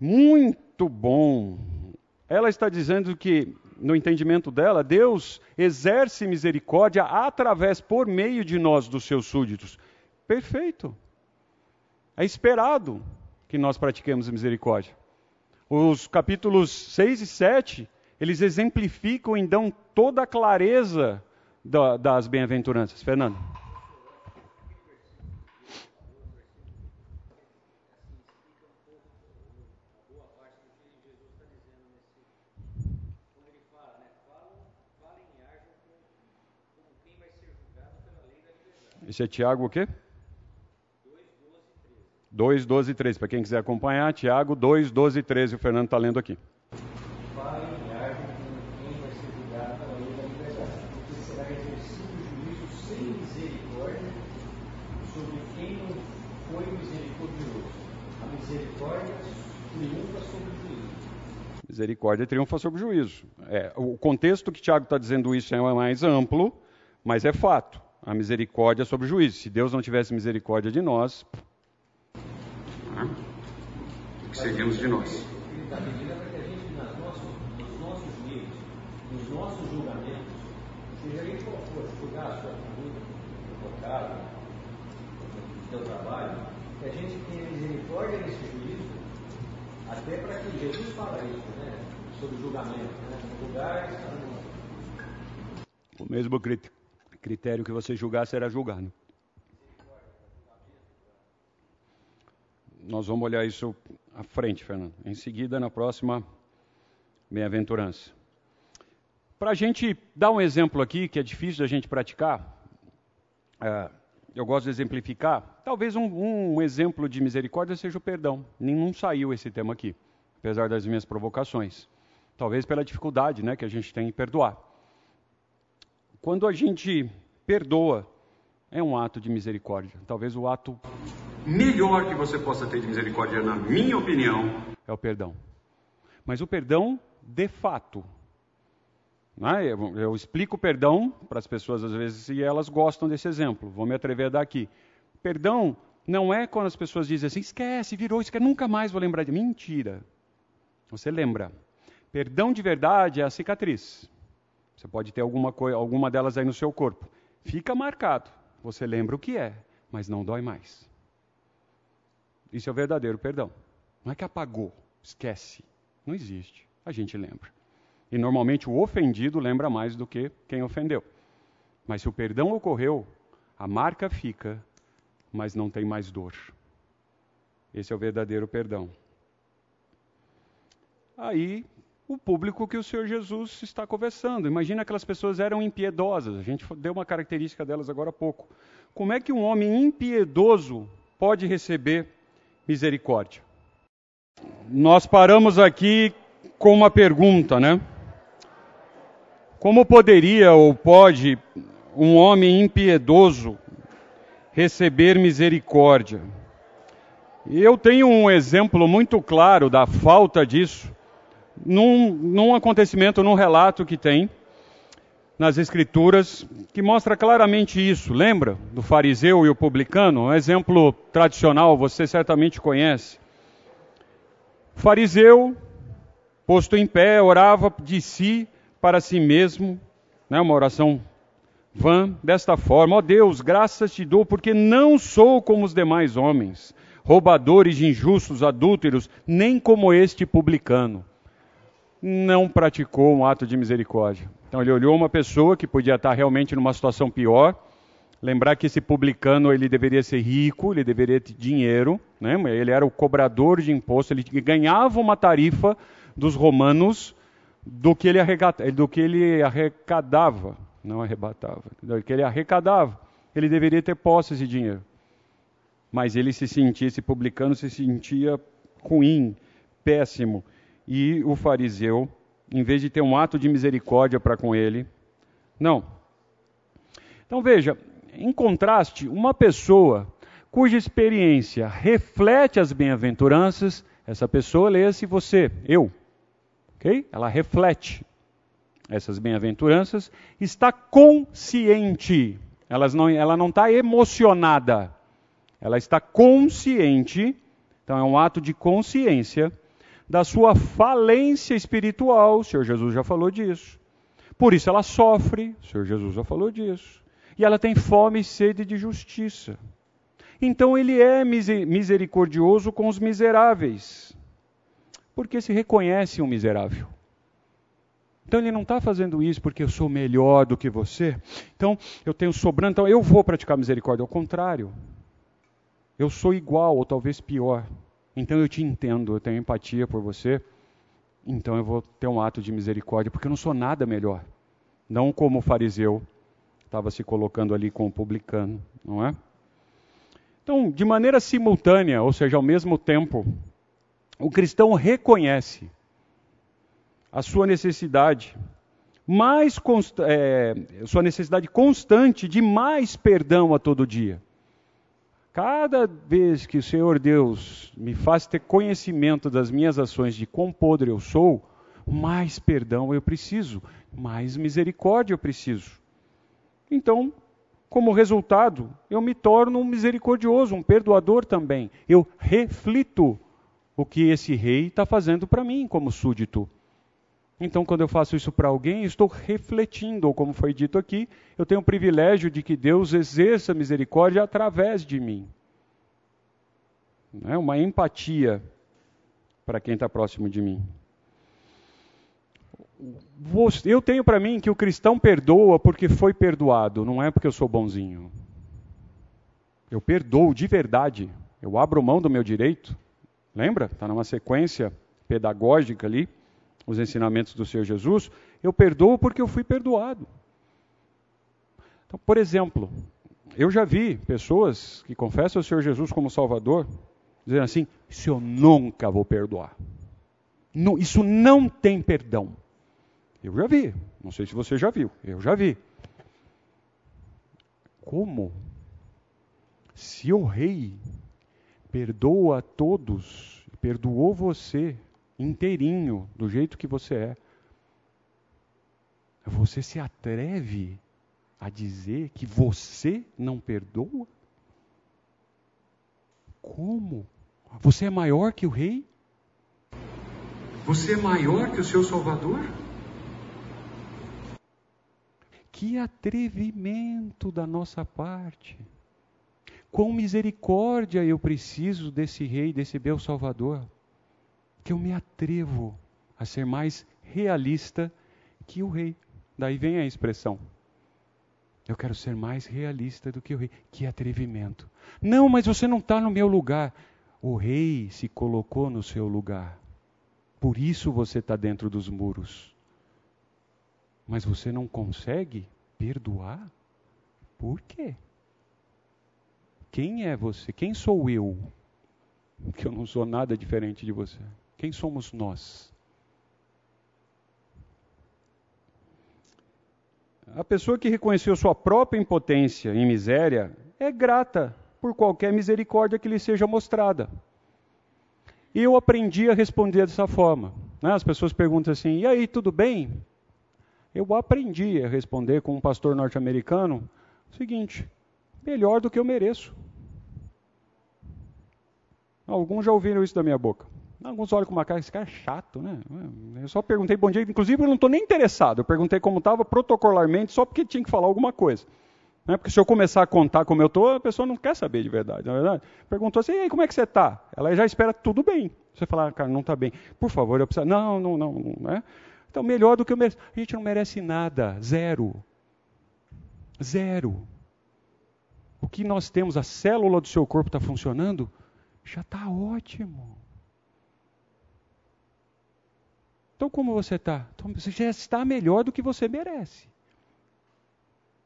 Muito bom. Ela está dizendo que, no entendimento dela, Deus exerce misericórdia através, por meio de nós, dos seus súditos. Perfeito. É esperado. que nós pratiquemos misericórdia. Os capítulos 6 e 7, eles exemplificam e dão toda a clareza da, das bem-aventuranças. Fernando. Esse é Tiago o quê? 2, 12 e 13. Para quem quiser acompanhar, Tiago 2, 12 e 13. O Fernando está lendo aqui. Misericórdia triunfa sobre o juízo. É, o contexto que Tiago está dizendo isso é mais amplo, mas é fato a misericórdia sobre o juízo. Se Deus não tivesse misericórdia de nós, o que seríamos de nós? Nos nossos juízos, nos nossos julgamentos, seja ele qual for, julgar a sua família, o seu o seu trabalho, que a gente tenha misericórdia nesse juízo, até para que Jesus fala isso, né? Sobre o julgamento, né? Julgar. O mesmo critério critério que você julgar será julgado. Nós vamos olhar isso à frente, Fernando. Em seguida, na próxima bem-aventurança. Para a gente dar um exemplo aqui, que é difícil da gente praticar, é, eu gosto de exemplificar. Talvez um, um, exemplo de misericórdia seja o perdão. Nenhum saiu esse tema aqui, apesar das minhas provocações. Talvez pela dificuldade né, que a gente tem em perdoar. Quando a gente perdoa, é um ato de misericórdia. Talvez o ato melhor que você possa ter de misericórdia, na minha opinião, é o perdão. Mas o perdão de fato. Né? Eu, eu explico o perdão para as pessoas às vezes e elas gostam desse exemplo. Vou me atrever a dar aqui. Perdão não é quando as pessoas dizem assim, esquece, virou, esquece, nunca mais vou lembrar de. Mentira. Você lembra. Perdão de verdade é a cicatriz. Você pode ter alguma, coisa, alguma delas aí no seu corpo. Fica marcado. Você lembra o que é, mas não dói mais. Isso é o verdadeiro perdão. Não é que apagou, esquece. Não existe. A gente lembra. E normalmente o ofendido lembra mais do que quem ofendeu. Mas se o perdão ocorreu, a marca fica, mas não tem mais dor. Esse é o verdadeiro perdão. Aí o público que o Senhor Jesus está conversando. Imagina aquelas pessoas eram impiedosas. A gente deu uma característica delas agora há pouco. Como é que um homem impiedoso pode receber misericórdia? Nós paramos aqui com uma pergunta, né? Como poderia ou pode um homem impiedoso receber misericórdia? Eu tenho um exemplo muito claro da falta disso num, num acontecimento, num relato que tem nas Escrituras, que mostra claramente isso. Lembra do fariseu e o publicano? Um exemplo tradicional, você certamente conhece. O fariseu, posto em pé, orava de si para si mesmo, né, uma oração vã, desta forma: Ó oh Deus, graças te dou, porque não sou como os demais homens, roubadores, injustos, adúlteros, nem como este publicano não praticou um ato de misericórdia. Então ele olhou uma pessoa que podia estar realmente numa situação pior, lembrar que esse publicano ele deveria ser rico, ele deveria ter dinheiro, né? ele era o cobrador de imposto, ele ganhava uma tarifa dos romanos do que ele, do que ele arrecadava, não arrebatava, do que ele arrecadava. Ele deveria ter posses de dinheiro. Mas ele se sentia, esse publicano se sentia ruim, péssimo. E o fariseu, em vez de ter um ato de misericórdia para com ele, não. Então veja, em contraste, uma pessoa cuja experiência reflete as bem-aventuranças, essa pessoa, leia-se você, eu, ok? Ela reflete essas bem-aventuranças, está consciente, Elas não, ela não está emocionada, ela está consciente, então é um ato de consciência da sua falência espiritual, o Senhor Jesus já falou disso. Por isso ela sofre, o Senhor Jesus já falou disso. E ela tem fome e sede de justiça. Então ele é misericordioso com os miseráveis, porque se reconhece um miserável. Então ele não está fazendo isso porque eu sou melhor do que você. Então eu tenho sobrando, então eu vou praticar misericórdia. Ao contrário, eu sou igual ou talvez pior. Então eu te entendo, eu tenho empatia por você. Então eu vou ter um ato de misericórdia, porque eu não sou nada melhor. Não como o fariseu estava se colocando ali com o publicano, não é? Então, de maneira simultânea, ou seja, ao mesmo tempo, o cristão reconhece a sua necessidade, mais é, sua necessidade constante de mais perdão a todo dia. Cada vez que o Senhor Deus me faz ter conhecimento das minhas ações, de quão podre eu sou, mais perdão eu preciso, mais misericórdia eu preciso. Então, como resultado, eu me torno um misericordioso, um perdoador também. Eu reflito o que esse rei está fazendo para mim como súdito. Então, quando eu faço isso para alguém, estou refletindo, ou como foi dito aqui, eu tenho o privilégio de que Deus exerça misericórdia através de mim. É uma empatia para quem está próximo de mim. Eu tenho para mim que o cristão perdoa porque foi perdoado, não é porque eu sou bonzinho. Eu perdoo de verdade. Eu abro mão do meu direito. Lembra? Está numa sequência pedagógica ali os ensinamentos do Senhor Jesus, eu perdoo porque eu fui perdoado. Então, por exemplo, eu já vi pessoas que confessam o Senhor Jesus como Salvador, dizendo assim: Isso eu nunca vou perdoar. Não, isso não tem perdão. Eu já vi. Não sei se você já viu. Eu já vi. Como? Se o rei perdoa a todos, perdoou você, inteirinho, do jeito que você é. Você se atreve a dizer que você não perdoa? Como? Você é maior que o rei? Você é maior que o seu Salvador? Que atrevimento da nossa parte! Com misericórdia eu preciso desse rei, desse meu Salvador que eu me atrevo a ser mais realista que o rei. Daí vem a expressão. Eu quero ser mais realista do que o rei. Que atrevimento. Não, mas você não está no meu lugar. O rei se colocou no seu lugar. Por isso você está dentro dos muros. Mas você não consegue perdoar? Por quê? Quem é você? Quem sou eu? Que eu não sou nada diferente de você. Quem somos nós? A pessoa que reconheceu sua própria impotência e miséria é grata por qualquer misericórdia que lhe seja mostrada. E eu aprendi a responder dessa forma. Né? As pessoas perguntam assim: e aí, tudo bem? Eu aprendi a responder com um pastor norte-americano o seguinte: melhor do que eu mereço. Alguns já ouviram isso da minha boca. Alguns olham com uma cara, esse cara é chato, né? Eu só perguntei bom dia, inclusive eu não estou nem interessado. Eu perguntei como estava protocolarmente, só porque tinha que falar alguma coisa. Né? Porque se eu começar a contar como eu estou, a pessoa não quer saber de verdade, não é verdade? Perguntou assim, e aí, como é que você está? Ela já espera tudo bem. Você fala, ah, cara, não está bem. Por favor, eu preciso. Não, não, não, não. Né? Então, melhor do que eu mereço. A gente não merece nada. Zero. Zero. O que nós temos, a célula do seu corpo está funcionando, já está ótimo. Então, como você está? Então, você já está melhor do que você merece.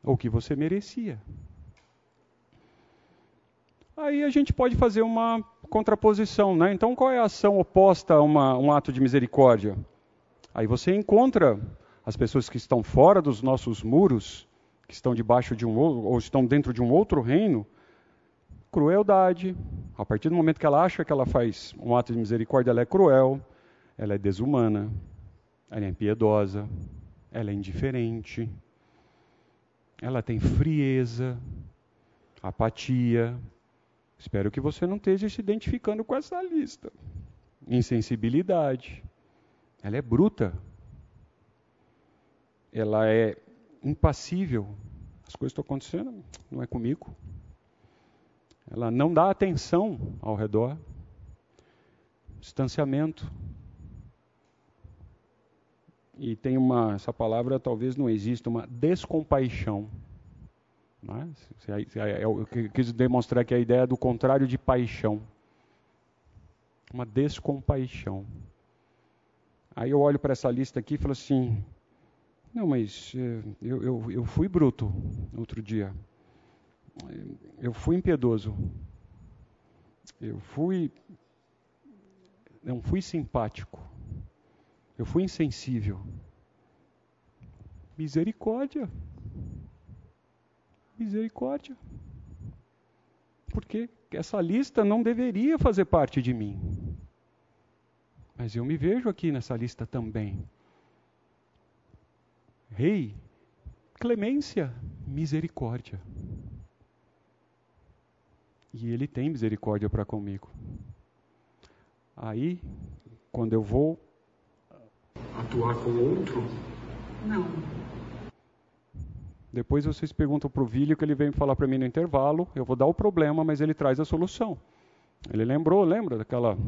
Ou que você merecia. Aí a gente pode fazer uma contraposição, né? Então, qual é a ação oposta a uma, um ato de misericórdia? Aí você encontra as pessoas que estão fora dos nossos muros, que estão debaixo de um ou estão dentro de um outro reino, crueldade. A partir do momento que ela acha que ela faz um ato de misericórdia, ela é cruel ela é desumana, ela é impiedosa, ela é indiferente, ela tem frieza, apatia. Espero que você não esteja se identificando com essa lista. Insensibilidade. Ela é bruta. Ela é impassível. As coisas estão acontecendo, não é comigo. ela não dá atenção ao redor. Distanciamento. E tem uma, essa palavra talvez não exista, uma descompaixão. É? Eu quis demonstrar que a ideia é do contrário de paixão. Uma descompaixão. Aí eu olho para essa lista aqui e falo assim: não, mas eh, eu, eu, eu fui bruto outro dia. Eu fui impiedoso. Eu fui. Não fui simpático. Eu fui insensível. Misericórdia. Misericórdia. Porque essa lista não deveria fazer parte de mim. Mas eu me vejo aqui nessa lista também. Rei, clemência, misericórdia. E ele tem misericórdia para comigo. Aí, quando eu vou atuar com outro, não. Depois vocês perguntam para o Vílio que ele vem falar para mim no intervalo. Eu vou dar o problema, mas ele traz a solução. Ele lembrou, lembra daquela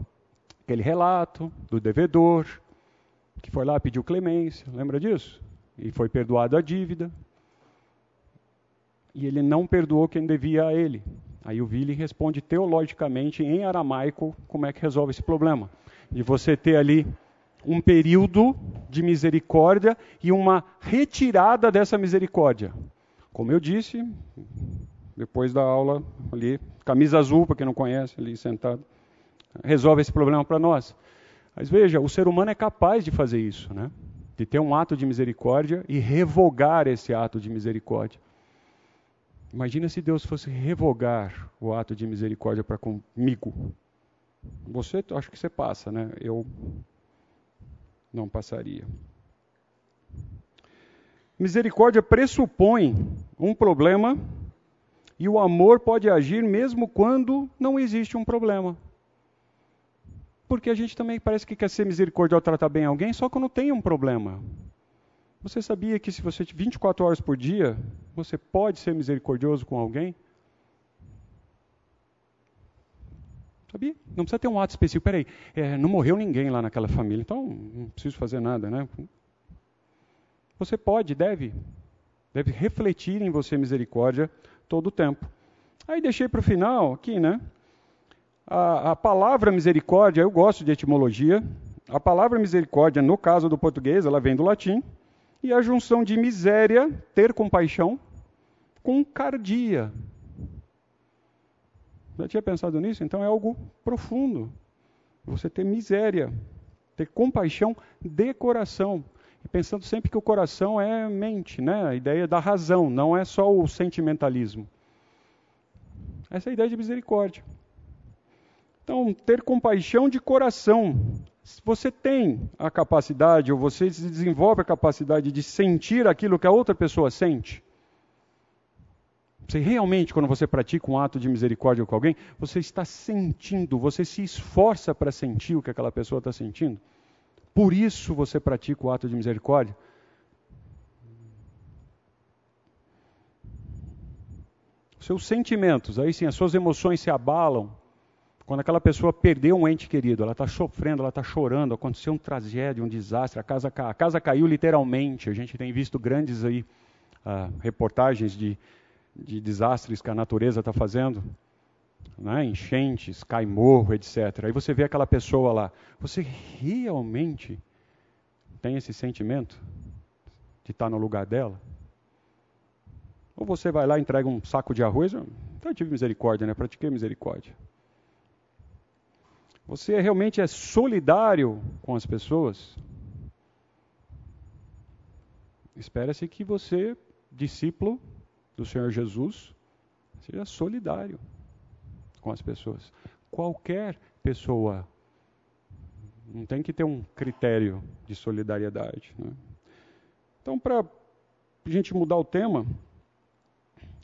aquele relato do devedor que foi lá pediu clemência, lembra disso? E foi perdoado a dívida. E ele não perdoou quem devia a ele. Aí o Vili responde teologicamente em aramaico como é que resolve esse problema. De você ter ali um período de misericórdia e uma retirada dessa misericórdia. Como eu disse, depois da aula ali, camisa azul, para quem não conhece, ali sentado, resolve esse problema para nós. Mas veja, o ser humano é capaz de fazer isso, né? De ter um ato de misericórdia e revogar esse ato de misericórdia. Imagina se Deus fosse revogar o ato de misericórdia para comigo. Você, acho que você passa, né? Eu não passaria. Misericórdia pressupõe um problema e o amor pode agir mesmo quando não existe um problema. Porque a gente também parece que quer ser misericordioso tratar bem alguém só quando tem um problema. Você sabia que se você 24 horas por dia, você pode ser misericordioso com alguém? Sabia? Não precisa ter um ato específico. Peraí, é, não morreu ninguém lá naquela família, então não preciso fazer nada, né? Você pode, deve, deve refletir em você misericórdia todo o tempo. Aí deixei para o final aqui, né? A, a palavra misericórdia, eu gosto de etimologia. A palavra misericórdia, no caso do português, ela vem do latim. E a junção de miséria, ter compaixão, com cardia, já tinha pensado nisso? Então é algo profundo. Você ter miséria, ter compaixão de coração. E pensando sempre que o coração é mente, né? a ideia da razão, não é só o sentimentalismo. Essa é a ideia de misericórdia. Então, ter compaixão de coração. Se você tem a capacidade, ou você desenvolve a capacidade de sentir aquilo que a outra pessoa sente, você realmente, quando você pratica um ato de misericórdia com alguém, você está sentindo, você se esforça para sentir o que aquela pessoa está sentindo. Por isso você pratica o ato de misericórdia. Seus sentimentos, aí sim, as suas emoções se abalam. Quando aquela pessoa perdeu um ente querido, ela está sofrendo, ela está chorando, aconteceu um tragédia, um desastre, a casa, a casa caiu literalmente. A gente tem visto grandes aí, uh, reportagens de de desastres que a natureza está fazendo, né? enchentes, cai morro, etc. Aí você vê aquela pessoa lá. Você realmente tem esse sentimento de estar no lugar dela? Ou você vai lá entrega um saco de arroz? Então eu tive misericórdia, né? Pratiquei misericórdia. Você realmente é solidário com as pessoas? Espera-se que você, discípulo, do Senhor Jesus, seja solidário com as pessoas. Qualquer pessoa. Não tem que ter um critério de solidariedade. Né? Então, para a gente mudar o tema,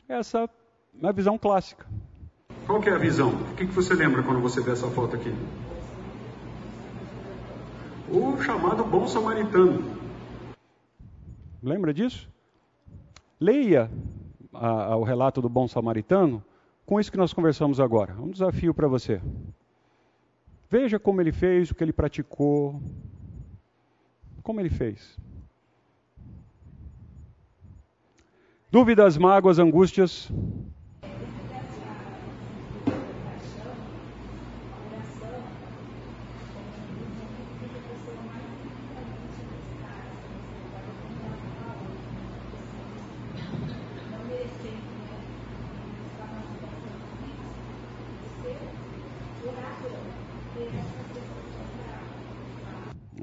essa é a visão clássica. Qual que é a visão? O que, que você lembra quando você vê essa foto aqui? O chamado bom samaritano. Lembra disso? Leia a, o relato do bom samaritano com isso que nós conversamos agora. Um desafio para você. Veja como ele fez, o que ele praticou. Como ele fez. Dúvidas, mágoas, angústias.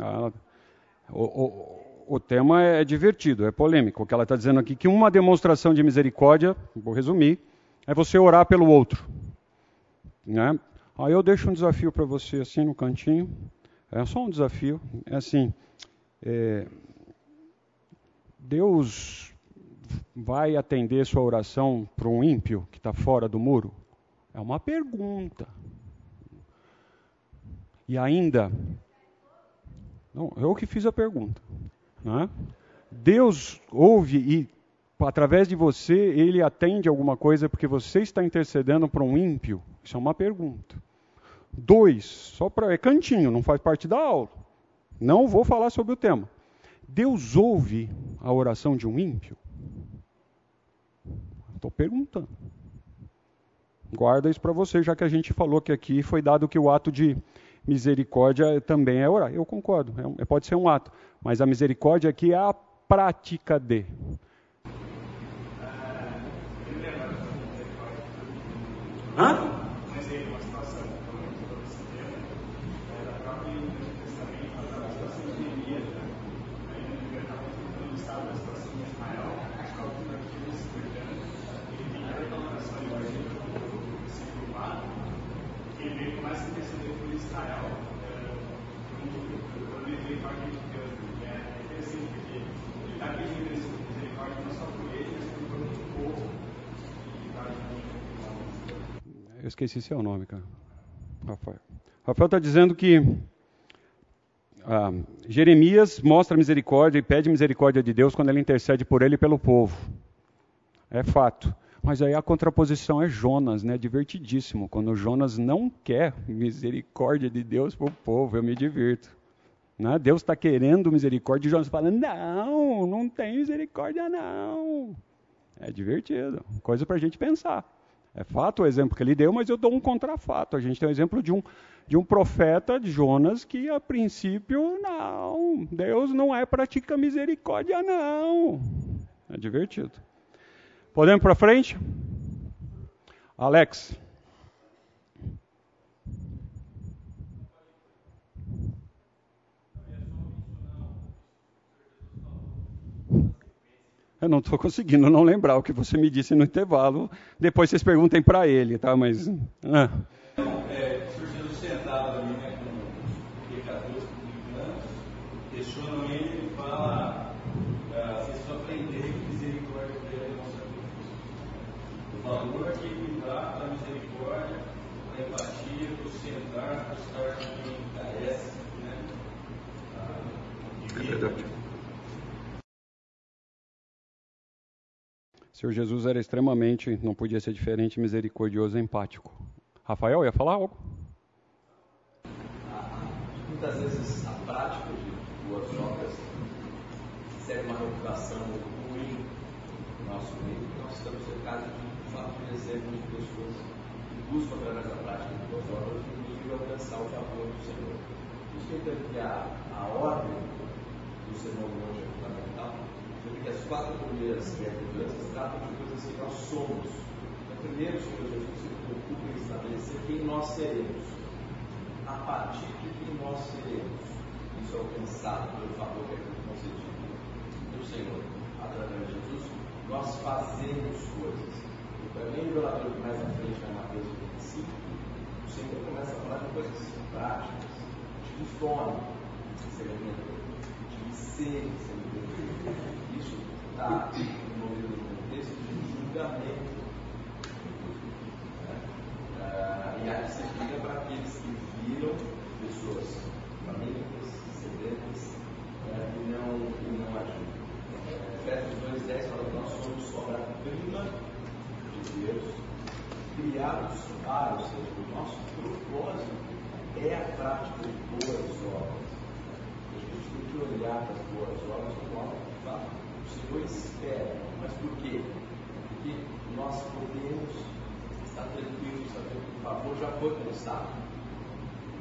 Ah, o, o, o, tema é divertido, é polêmico. O que ela está dizendo aqui que uma demonstração de misericórdia, vou resumir, é você orar pelo outro. Né? Aí eu deixo um desafio para você assim no cantinho. É só um desafio. É assim: é, Deus vai atender sua oração para um ímpio que está fora do muro? É uma pergunta. E ainda, não, eu que fiz a pergunta. Né? Deus ouve e, através de você, ele atende alguma coisa porque você está intercedendo para um ímpio? Isso é uma pergunta. Dois, só para. É cantinho, não faz parte da aula. Não vou falar sobre o tema. Deus ouve a oração de um ímpio? Estou perguntando. Guarda isso para você, já que a gente falou que aqui foi dado que o ato de misericórdia também é orar. Eu concordo, é, pode ser um ato, mas a misericórdia aqui é a prática de. Hã? Esqueci seu nome, cara. Rafael. Rafael está dizendo que ah, Jeremias mostra misericórdia e pede misericórdia de Deus quando ele intercede por ele e pelo povo. É fato. Mas aí a contraposição é Jonas, né? Divertidíssimo. Quando Jonas não quer misericórdia de Deus para o povo, eu me divirto. Né? Deus está querendo misericórdia e Jonas fala: Não, não tem misericórdia, não. É divertido. Coisa para a gente pensar. É fato o exemplo que ele deu, mas eu dou um contrafato. A gente tem o um exemplo de um, de um profeta, de Jonas, que a princípio, não, Deus não é pratica misericórdia, não. É divertido. Podemos para frente? Alex. Eu não estou conseguindo não lembrar o que você me disse no intervalo. Depois vocês perguntem para ele, tá? Mas. Ah. É, o Senhor Jesus sentado ali né, com pecadores publicanos, questionam ele e fala: ah, vocês precisam aprender que misericórdia dele é nossa vida. O valor que ele dá para a misericórdia, para a empatia, para o sentar, para estar com quem carece. Né? Ah, é verdade. Senhor Jesus era extremamente, não podia ser diferente, misericordioso e empático. Rafael, ia falar algo? Muitas vezes a prática de boas obras serve uma reputação ruim no nosso meio, nós estamos cercados de fato de exemplos de pessoas que buscam através da prática de boas obras, inclusive alcançar o favor do Senhor. Isso que a, a ordem do do monte é fundamental, porque as quatro primeiras bem-aventuranças tratam de coisas que nós somos. Então, primeiro, o Senhor Jesus se preocupa em estabelecer quem nós seremos. A partir de quem nós seremos, isso é alcançado pelo favor que é concedido do Senhor, através de Jesus, nós fazemos coisas. E também o revelador que mais à frente na Mateus 25, o Senhor começa a falar de coisas práticas, de fome, de ser de ser, de está envolvido no contexto de julgamento. Né? Ah, e a disciplina para aqueles que viram pessoas famílias, sedentas, né? e não, não ajudam. Efésios 2,10 fala que nós somos obra-prima de Deus, criados para, ou seja, o nosso propósito é a prática de boas obras. A gente tem que olhar para as boas obras como algo que o Senhor espera. Mas por quê? Porque nós podemos estar tranquilos, sabendo que o favor já foi prestado.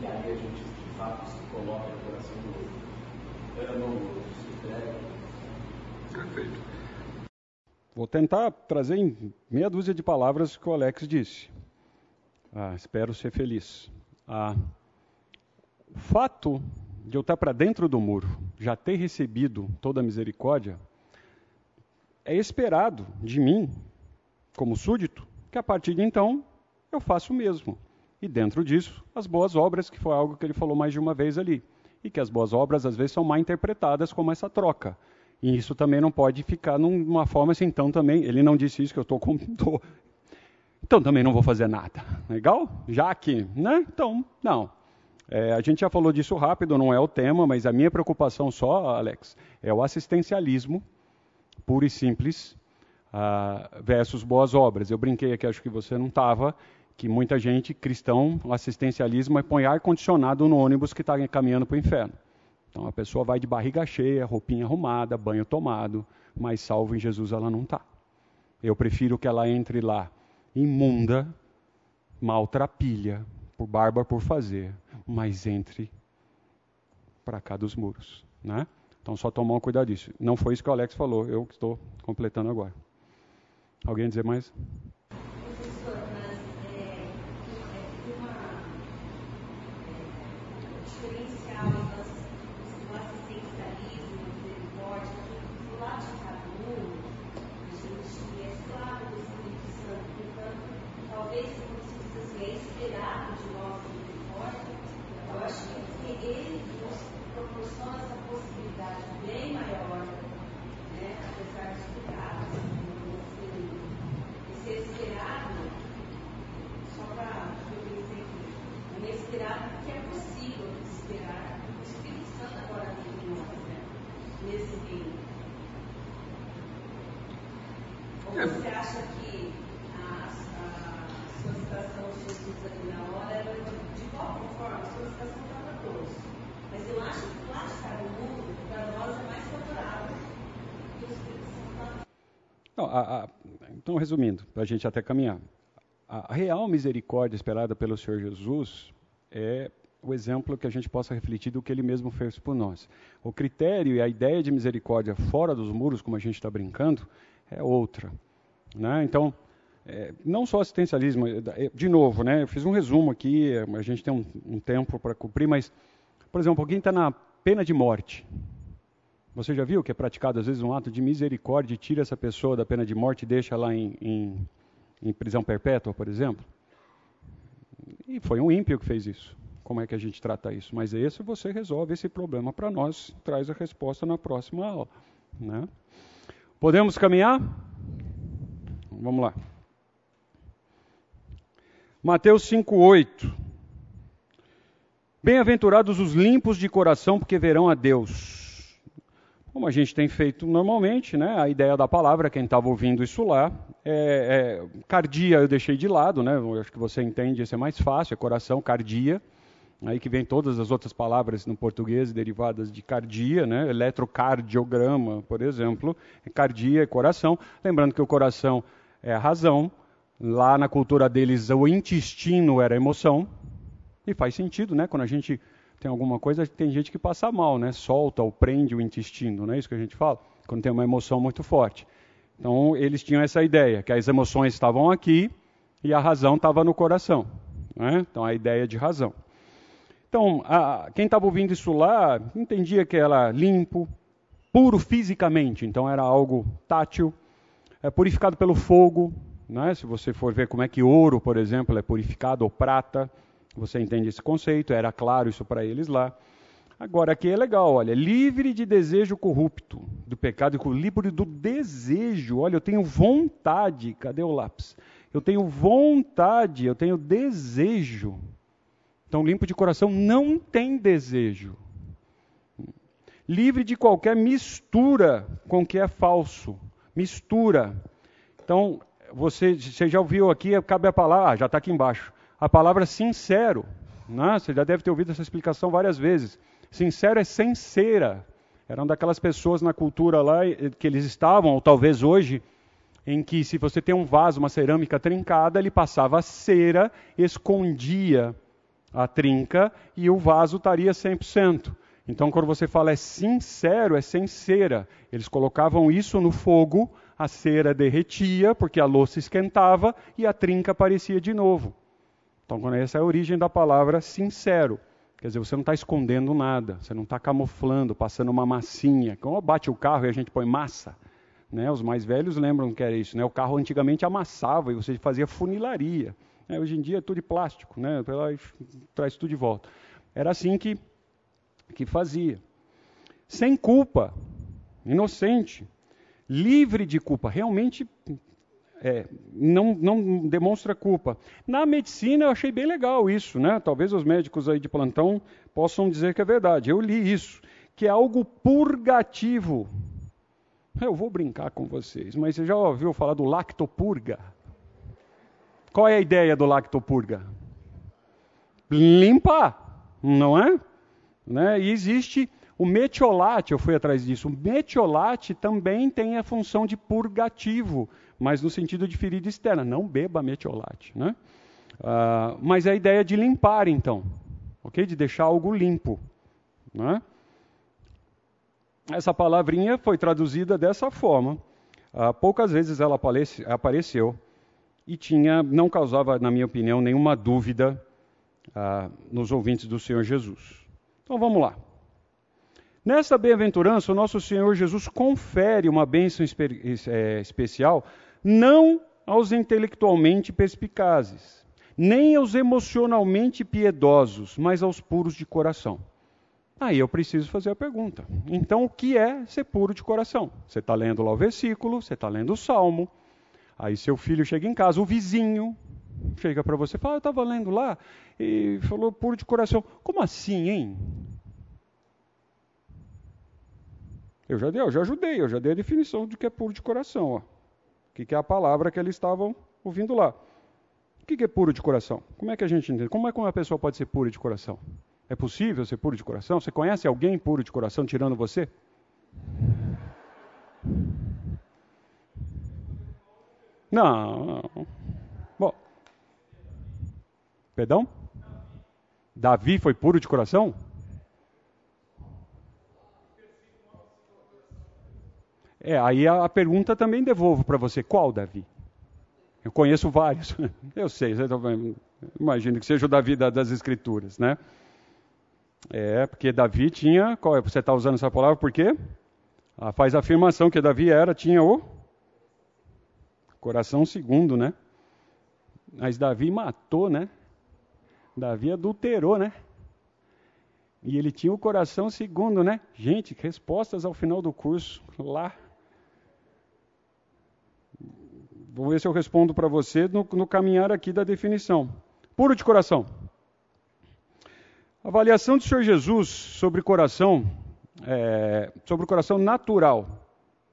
E aí a gente, de fato, se coloca no coração do outro. Ama o outro, se entrega. Perfeito. Vou tentar trazer em meia dúzia de palavras o que o Alex disse. Ah, espero ser feliz. Ah, o fato de eu estar para dentro do muro, já ter recebido toda a misericórdia, é esperado de mim, como súdito, que a partir de então eu faço o mesmo. E dentro disso, as boas obras, que foi algo que ele falou mais de uma vez ali. E que as boas obras às vezes são mal interpretadas como essa troca. E isso também não pode ficar numa forma assim, então também, ele não disse isso que eu estou com. Tô, então também não vou fazer nada. Legal? Já que, né? Então, não. É, a gente já falou disso rápido, não é o tema, mas a minha preocupação só, Alex, é o assistencialismo, puro e simples, uh, versus boas obras. Eu brinquei aqui, acho que você não estava, que muita gente, cristão, o assistencialismo é põe ar-condicionado no ônibus que está caminhando para o inferno. Então a pessoa vai de barriga cheia, roupinha arrumada, banho tomado, mas salvo em Jesus ela não está. Eu prefiro que ela entre lá imunda, maltrapilha, por barba por fazer, mas entre para cá dos muros, né? Então só tomar um cuidado disso. Não foi isso que o Alex falou, eu estou completando agora. Alguém dizer mais? Resumindo, para a gente até caminhar. A real misericórdia esperada pelo Senhor Jesus é o exemplo que a gente possa refletir do que ele mesmo fez por nós. O critério e a ideia de misericórdia fora dos muros, como a gente está brincando, é outra. Né? Então, é, não só assistencialismo, é, é, de novo, né, eu fiz um resumo aqui, a gente tem um, um tempo para cumprir, mas, por exemplo, alguém está na pena de morte. Você já viu que é praticado às vezes um ato de misericórdia e tira essa pessoa da pena de morte e deixa lá em, em, em prisão perpétua, por exemplo? E foi um ímpio que fez isso. Como é que a gente trata isso? Mas esse você resolve esse problema para nós, traz a resposta na próxima aula. Né? Podemos caminhar? Vamos lá. Mateus 5,8. Bem-aventurados os limpos de coração, porque verão a Deus como a gente tem feito normalmente, né, a ideia da palavra, quem estava ouvindo isso lá, é, é, cardia eu deixei de lado, né, acho que você entende, isso é mais fácil, é coração, cardia, aí que vem todas as outras palavras no português derivadas de cardia, né, eletrocardiograma, por exemplo, é cardia é coração, lembrando que o coração é a razão, lá na cultura deles o intestino era emoção, e faz sentido, né, quando a gente tem alguma coisa, tem gente que passa mal, né? Solta ou prende o intestino, não é isso que a gente fala? Quando tem uma emoção muito forte. Então, eles tinham essa ideia, que as emoções estavam aqui e a razão estava no coração. Né? Então, a ideia de razão. Então, a, quem estava ouvindo isso lá entendia que era limpo, puro fisicamente, então era algo tátil, é purificado pelo fogo. Né? Se você for ver como é que ouro, por exemplo, é purificado, ou prata, você entende esse conceito? Era claro isso para eles lá. Agora aqui é legal, olha, livre de desejo corrupto do pecado livre do desejo. Olha, eu tenho vontade. Cadê o lápis? Eu tenho vontade, eu tenho desejo. Então, limpo de coração não tem desejo. Livre de qualquer mistura com o que é falso. Mistura. Então, você, você já ouviu aqui, cabe a palavra, ah, já está aqui embaixo, a palavra sincero. Né? Você já deve ter ouvido essa explicação várias vezes. Sincero é sem cera. Eram daquelas pessoas na cultura lá que eles estavam, ou talvez hoje, em que se você tem um vaso, uma cerâmica trincada, ele passava cera, escondia a trinca e o vaso estaria 100%. Então, quando você fala é sincero, é sem cera. Eles colocavam isso no fogo, a cera derretia, porque a louça esquentava e a trinca aparecia de novo. Então, essa é a origem da palavra sincero. Quer dizer, você não está escondendo nada, você não está camuflando, passando uma massinha. Quando bate o carro e a gente põe massa, né? os mais velhos lembram que era isso. Né? O carro antigamente amassava e você fazia funilaria. Né? Hoje em dia é tudo de plástico, né? traz tudo de volta. Era assim que, que fazia. Sem culpa, inocente, livre de culpa. Realmente é, não, não, demonstra culpa. Na medicina eu achei bem legal isso, né? Talvez os médicos aí de plantão possam dizer que é verdade. Eu li isso, que é algo purgativo. Eu vou brincar com vocês, mas você já ouviu falar do lactopurga? Qual é a ideia do lactopurga? Limpar, não é? Né? E existe o metiolate, eu fui atrás disso. O metiolate também tem a função de purgativo mas no sentido de ferida externa. Não beba metiolate. Né? Uh, mas a ideia de limpar, então, ok? De deixar algo limpo. Né? Essa palavrinha foi traduzida dessa forma. Uh, poucas vezes ela apareceu e tinha, não causava, na minha opinião, nenhuma dúvida uh, nos ouvintes do Senhor Jesus. Então vamos lá. Nessa bem-aventurança, o nosso Senhor Jesus confere uma bênção é, especial não aos intelectualmente perspicazes, nem aos emocionalmente piedosos, mas aos puros de coração. Aí eu preciso fazer a pergunta: então o que é ser puro de coração? Você está lendo lá o versículo, você está lendo o salmo, aí seu filho chega em casa, o vizinho chega para você e fala: Eu estava lendo lá e falou puro de coração. Como assim, hein? Eu já, eu já ajudei, eu já dei a definição de que é puro de coração. Ó que, que é a palavra que eles estavam ouvindo lá. O que, que é puro de coração? Como é que a gente entende? Como é que uma pessoa pode ser pura de coração? É possível ser puro de coração? Você conhece alguém puro de coração tirando você? Não, não. Bom. Perdão? Davi foi puro de coração? É, aí a, pergunta também devolvo para você: qual Davi? Eu conheço vários. Eu sei, imagino que seja o Davi das Escrituras, né? É, porque Davi tinha. Qual é? Você está usando essa palavra por quê? Ah, faz a afirmação que Davi era, tinha o coração segundo, né? Mas Davi matou, né? Davi adulterou, né? E ele tinha o coração segundo, né? Gente, respostas ao final do curso lá Vou ver se eu respondo para você no, no caminhar aqui da definição. Puro de coração. Avaliação do Senhor Jesus sobre coração, é, sobre o coração natural.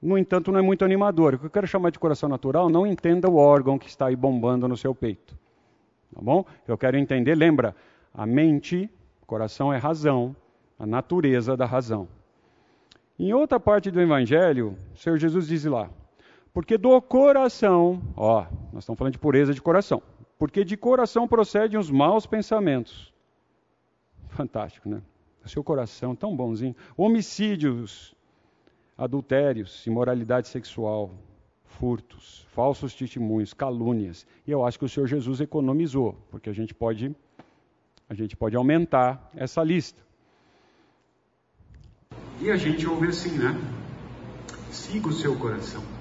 No entanto, não é muito animador. O que eu quero chamar de coração natural, não entenda o órgão que está aí bombando no seu peito. Tá bom? Eu quero entender, lembra, a mente, coração é razão, a natureza da razão. Em outra parte do Evangelho, o Senhor Jesus diz lá: porque do coração, ó, nós estamos falando de pureza de coração. Porque de coração procedem os maus pensamentos. Fantástico, né? O seu coração tão bonzinho. Homicídios, adultérios, imoralidade sexual, furtos, falsos testemunhos, calúnias. E eu acho que o Senhor Jesus economizou, porque a gente pode a gente pode aumentar essa lista. E a gente ouve assim, né? Siga o seu coração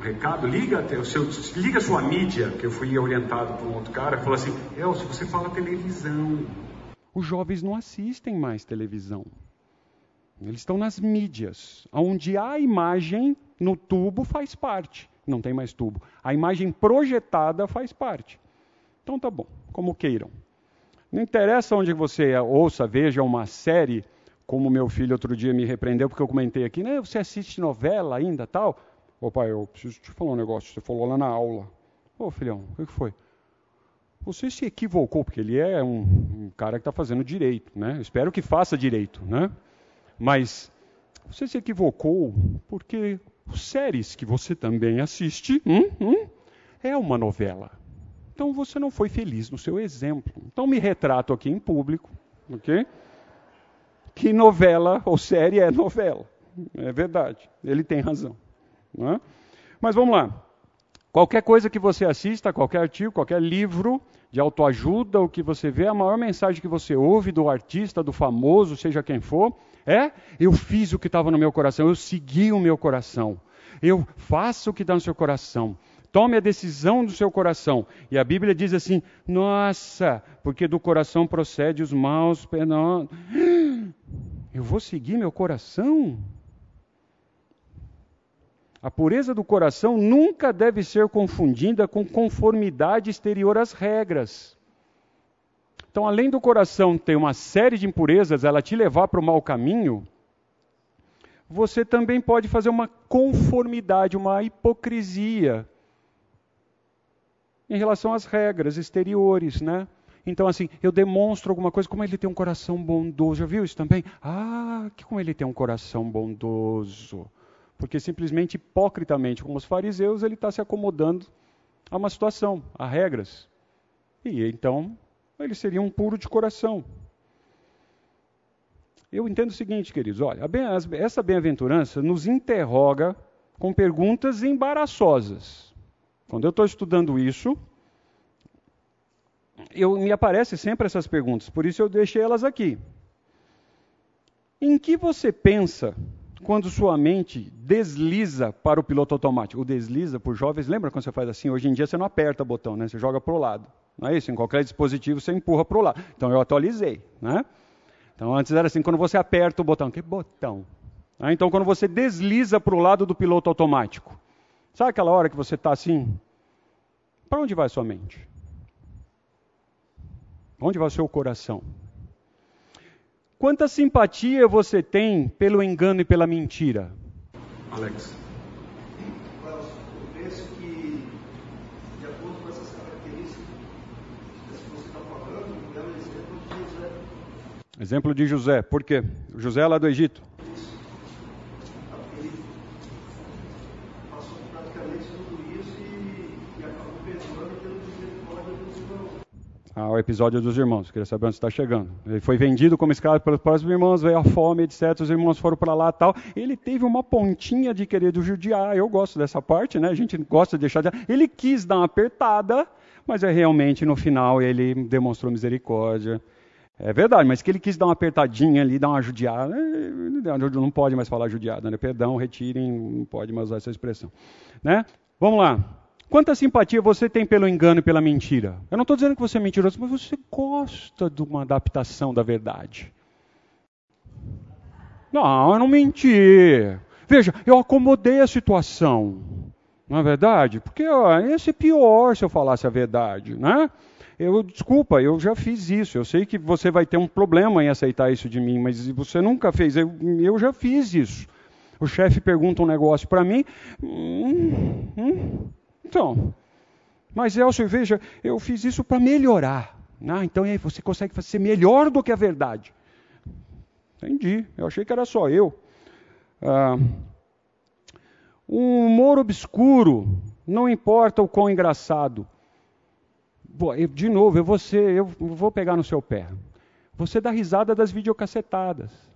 recado, liga até o seu, liga sua mídia, que eu fui orientado por um outro cara, falou assim, Elcio, você fala televisão. Os jovens não assistem mais televisão. Eles estão nas mídias, onde a imagem no tubo faz parte. Não tem mais tubo. A imagem projetada faz parte. Então tá bom, como queiram. Não interessa onde você ouça, veja uma série, como meu filho outro dia me repreendeu, porque eu comentei aqui, né, você assiste novela ainda tal? Ô pai, eu preciso te falar um negócio. Você falou lá na aula. Ô filhão, o que foi? Você se equivocou, porque ele é um, um cara que está fazendo direito, né? espero que faça direito, né? Mas você se equivocou porque os séries que você também assiste hum, hum, é uma novela. Então você não foi feliz no seu exemplo. Então me retrato aqui em público, ok? Que novela ou série é novela. É verdade, ele tem razão. Né? Mas vamos lá. Qualquer coisa que você assista, qualquer artigo, qualquer livro de autoajuda, o que você vê, a maior mensagem que você ouve do artista, do famoso, seja quem for, é: eu fiz o que estava no meu coração, eu segui o meu coração, eu faço o que está no seu coração. Tome a decisão do seu coração. E a Bíblia diz assim: Nossa, porque do coração procede os maus. Não. Eu vou seguir meu coração? A pureza do coração nunca deve ser confundida com conformidade exterior às regras. Então, além do coração ter uma série de impurezas, ela te levar para o mau caminho, você também pode fazer uma conformidade, uma hipocrisia em relação às regras exteriores, né? Então, assim, eu demonstro alguma coisa, como ele tem um coração bondoso. Já viu isso também? Ah, que como ele tem um coração bondoso porque simplesmente hipocritamente, como os fariseus, ele está se acomodando a uma situação, a regras. E então ele seria um puro de coração. Eu entendo o seguinte, queridos: olha, essa bem-aventurança nos interroga com perguntas embaraçosas. Quando eu estou estudando isso, eu, me aparecem sempre essas perguntas, por isso eu deixei elas aqui. Em que você pensa quando sua mente desliza para o piloto automático. O desliza, por jovens, lembra quando você faz assim? Hoje em dia você não aperta o botão, né? Você joga para o lado. Não é isso? Em qualquer dispositivo você empurra para o lado. Então eu atualizei, né? Então antes era assim, quando você aperta o botão. Que botão? Ah, então quando você desliza para o lado do piloto automático. Sabe aquela hora que você está assim? Para onde vai sua mente? Onde vai o seu coração? Quanta simpatia você tem pelo engano e pela mentira? Alex. Eu penso que, de acordo com essas características que você está falando, é o exemplo de José. Exemplo de José. Por quê? José é lá do Egito. Ao episódio dos irmãos. Queria saber onde está chegando. Ele foi vendido como escravo pelos próprios irmãos, veio a fome, etc. Os irmãos foram para lá tal. Ele teve uma pontinha de querer judiar. Eu gosto dessa parte, né? A gente gosta de deixar de... Ele quis dar uma apertada, mas é realmente no final ele demonstrou misericórdia. É verdade, mas que ele quis dar uma apertadinha ali, dar uma judiada. Eh, não pode mais falar judiada, né? Perdão, retirem, não pode mais usar essa expressão. Né? Vamos lá. Quanta simpatia você tem pelo engano e pela mentira? Eu não estou dizendo que você é mentiroso, mas você gosta de uma adaptação da verdade. Não, eu não menti. Veja, eu acomodei a situação. Não é verdade? Porque ó, ia ser pior se eu falasse a verdade, né? Eu, desculpa, eu já fiz isso. Eu sei que você vai ter um problema em aceitar isso de mim, mas você nunca fez. Eu, eu já fiz isso. O chefe pergunta um negócio para mim. Hum, hum, então, mas Elcio, veja, eu fiz isso para melhorar. Ah, então aí você consegue fazer melhor do que a verdade. Entendi, eu achei que era só eu. Ah, um humor obscuro, não importa o quão engraçado. De novo, eu vou, ser, eu vou pegar no seu pé. Você dá risada das videocassetadas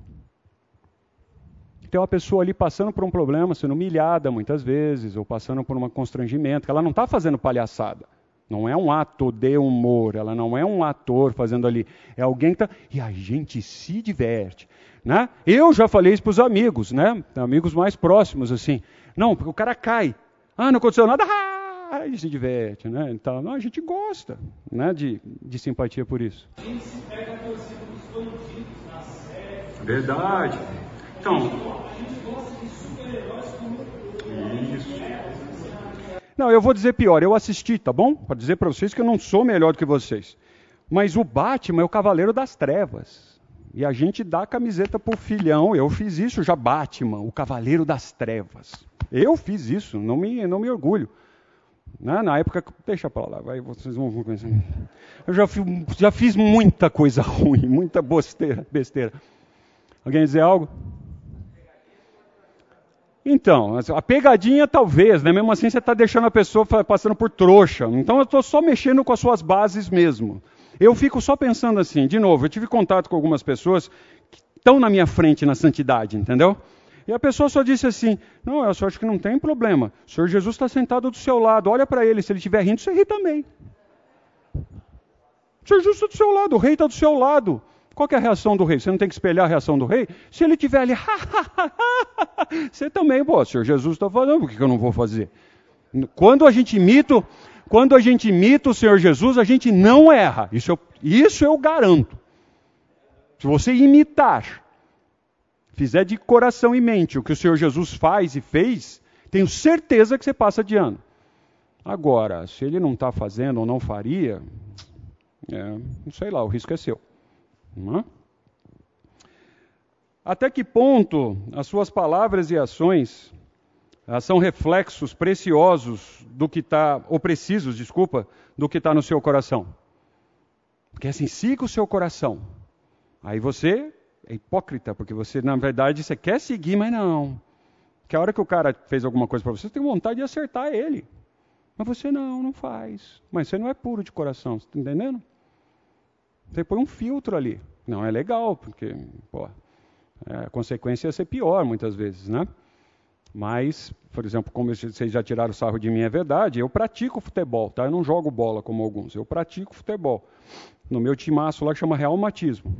tem uma pessoa ali passando por um problema, sendo humilhada muitas vezes, ou passando por um constrangimento, que ela não está fazendo palhaçada. Não é um ato de humor, ela não é um ator fazendo ali. É alguém que está. E a gente se diverte. Né? Eu já falei isso para os amigos, né? amigos mais próximos, assim. Não, porque o cara cai. Ah, não aconteceu nada. Ah, ele se diverte. Né? Então, não, a gente gosta né? de, de simpatia por isso. A gente se pega por cima dos bandidos na série. Verdade. Então. Isso. Não, eu vou dizer pior, eu assisti, tá bom? Para dizer para vocês que eu não sou melhor do que vocês. Mas o Batman é o cavaleiro das trevas. E a gente dá a camiseta pro filhão, eu fiz isso já, Batman, o cavaleiro das trevas. Eu fiz isso, não me, não me orgulho. Né? Na época, deixa para lá, vai, vocês vão conhecer. Eu já fiz, já fiz muita coisa ruim, muita besteira, besteira. Alguém dizer algo? Então, a pegadinha talvez, né? mesmo assim você está deixando a pessoa passando por trouxa. Então eu estou só mexendo com as suas bases mesmo. Eu fico só pensando assim, de novo, eu tive contato com algumas pessoas que estão na minha frente na santidade, entendeu? E a pessoa só disse assim: Não, eu só acho que não tem problema. O Senhor Jesus está sentado do seu lado, olha para ele, se ele estiver rindo, você ri também. O Senhor Jesus está do seu lado, o rei está do seu lado. Qual é a reação do rei? Você não tem que espelhar a reação do rei? Se ele estiver ali, você também, pô, o Senhor Jesus está falando, por que eu não vou fazer? Quando a gente imita, quando a gente imita o Senhor Jesus, a gente não erra. Isso eu, isso eu garanto. Se você imitar, fizer de coração e mente o que o Senhor Jesus faz e fez, tenho certeza que você passa de ano. Agora, se ele não está fazendo ou não faria, é, não sei lá, o risco é seu. É? Até que ponto as suas palavras e ações são reflexos preciosos do que está, ou precisos, desculpa, do que está no seu coração? Porque assim, siga o seu coração. Aí você é hipócrita, porque você, na verdade, você quer seguir, mas não. Que a hora que o cara fez alguma coisa para você, você tem vontade de acertar ele. Mas você não, não faz. Mas você não é puro de coração, você está entendendo? Você põe um filtro ali. Não é legal, porque pô, é, a consequência ia ser pior muitas vezes, né? Mas, por exemplo, como vocês já tiraram sarro de mim, é verdade, eu pratico futebol, tá? Eu não jogo bola como alguns, eu pratico futebol. No meu timaço lá que chama Real Matismo.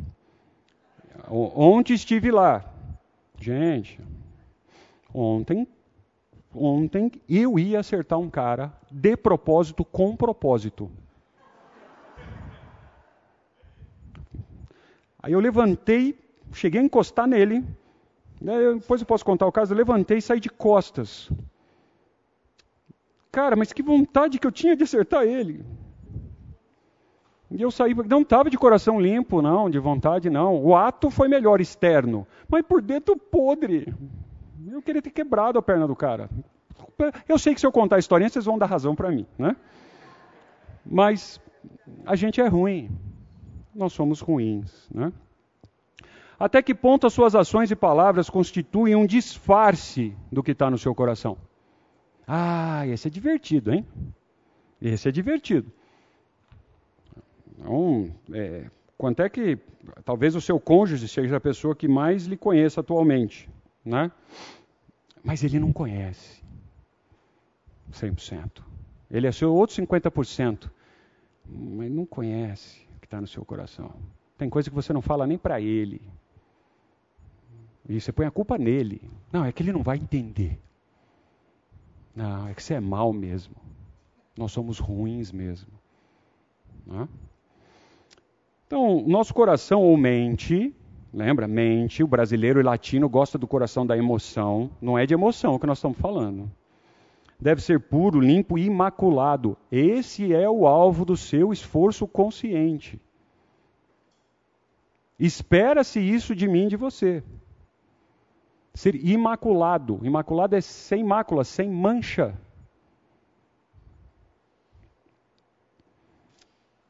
Ontem estive lá. Gente, ontem, ontem eu ia acertar um cara de propósito, com propósito. Aí eu levantei, cheguei a encostar nele. Né, depois eu posso contar o caso. Eu levantei e saí de costas. Cara, mas que vontade que eu tinha de acertar ele. E eu saí, não estava de coração limpo, não, de vontade, não. O ato foi melhor externo, mas por dentro podre. Eu queria ter quebrado a perna do cara. Eu sei que se eu contar a historinha, vocês vão dar razão para mim, né? Mas a gente é ruim nós somos ruins. Né? Até que ponto as suas ações e palavras constituem um disfarce do que está no seu coração? Ah, esse é divertido, hein? Esse é divertido. Então, é, quanto é que talvez o seu cônjuge seja a pessoa que mais lhe conheça atualmente, né? Mas ele não conhece 100%. Ele é seu outro 50%, mas não conhece está no seu coração. Tem coisa que você não fala nem para ele. E você põe a culpa nele. Não, é que ele não vai entender. Não, é que você é mal mesmo. Nós somos ruins mesmo. Então, nosso coração ou mente, lembra? Mente, o brasileiro e latino gosta do coração da emoção. Não é de emoção que nós estamos falando. Deve ser puro, limpo e imaculado. Esse é o alvo do seu esforço consciente. Espera-se isso de mim de você. Ser imaculado. Imaculado é sem mácula, sem mancha.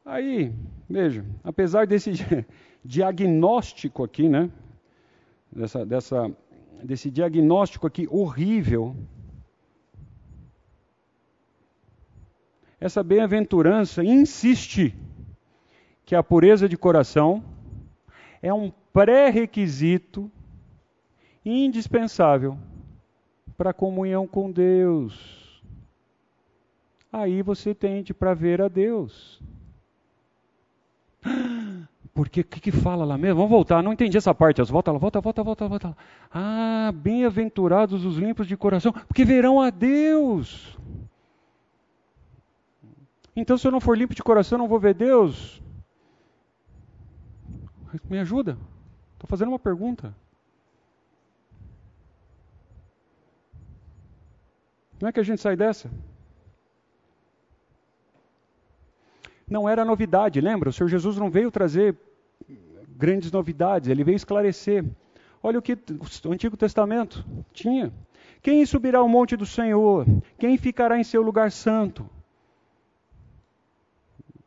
Aí, veja, apesar desse diagnóstico aqui, né? Dessa, dessa, desse diagnóstico aqui horrível, essa bem-aventurança insiste que a pureza de coração é um pré-requisito indispensável para a comunhão com Deus. Aí você tende para ver a Deus. Porque o que, que, fala lá mesmo? Vamos voltar, não entendi essa parte. Volta lá, volta, volta, volta, volta. Ah, bem-aventurados os limpos de coração, porque verão a Deus. Então, se eu não for limpo de coração, não vou ver Deus. Me ajuda. Estou fazendo uma pergunta. Não é que a gente sai dessa? Não era novidade, lembra? O Senhor Jesus não veio trazer grandes novidades, ele veio esclarecer. Olha o que o Antigo Testamento tinha. Quem subirá ao monte do Senhor? Quem ficará em seu lugar santo?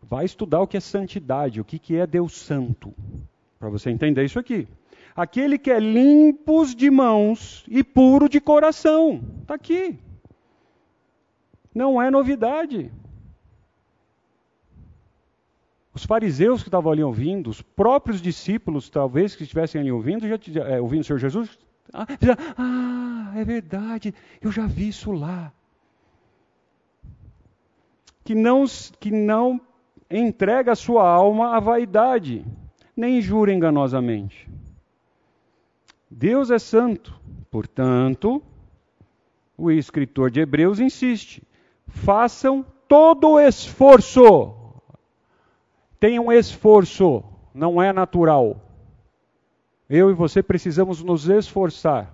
Vai estudar o que é santidade, o que é Deus santo, para você entender isso aqui. Aquele que é limpos de mãos e puro de coração. Está aqui. Não é novidade. Os fariseus que estavam ali ouvindo, os próprios discípulos, talvez, que estivessem ali ouvindo, já, é, ouvindo o Senhor Jesus, ah, ah, é verdade, eu já vi isso lá. Que não, que não entrega a sua alma à vaidade, nem jura enganosamente. Deus é santo, portanto, o escritor de Hebreus insiste: façam todo o esforço tem um esforço, não é natural. Eu e você precisamos nos esforçar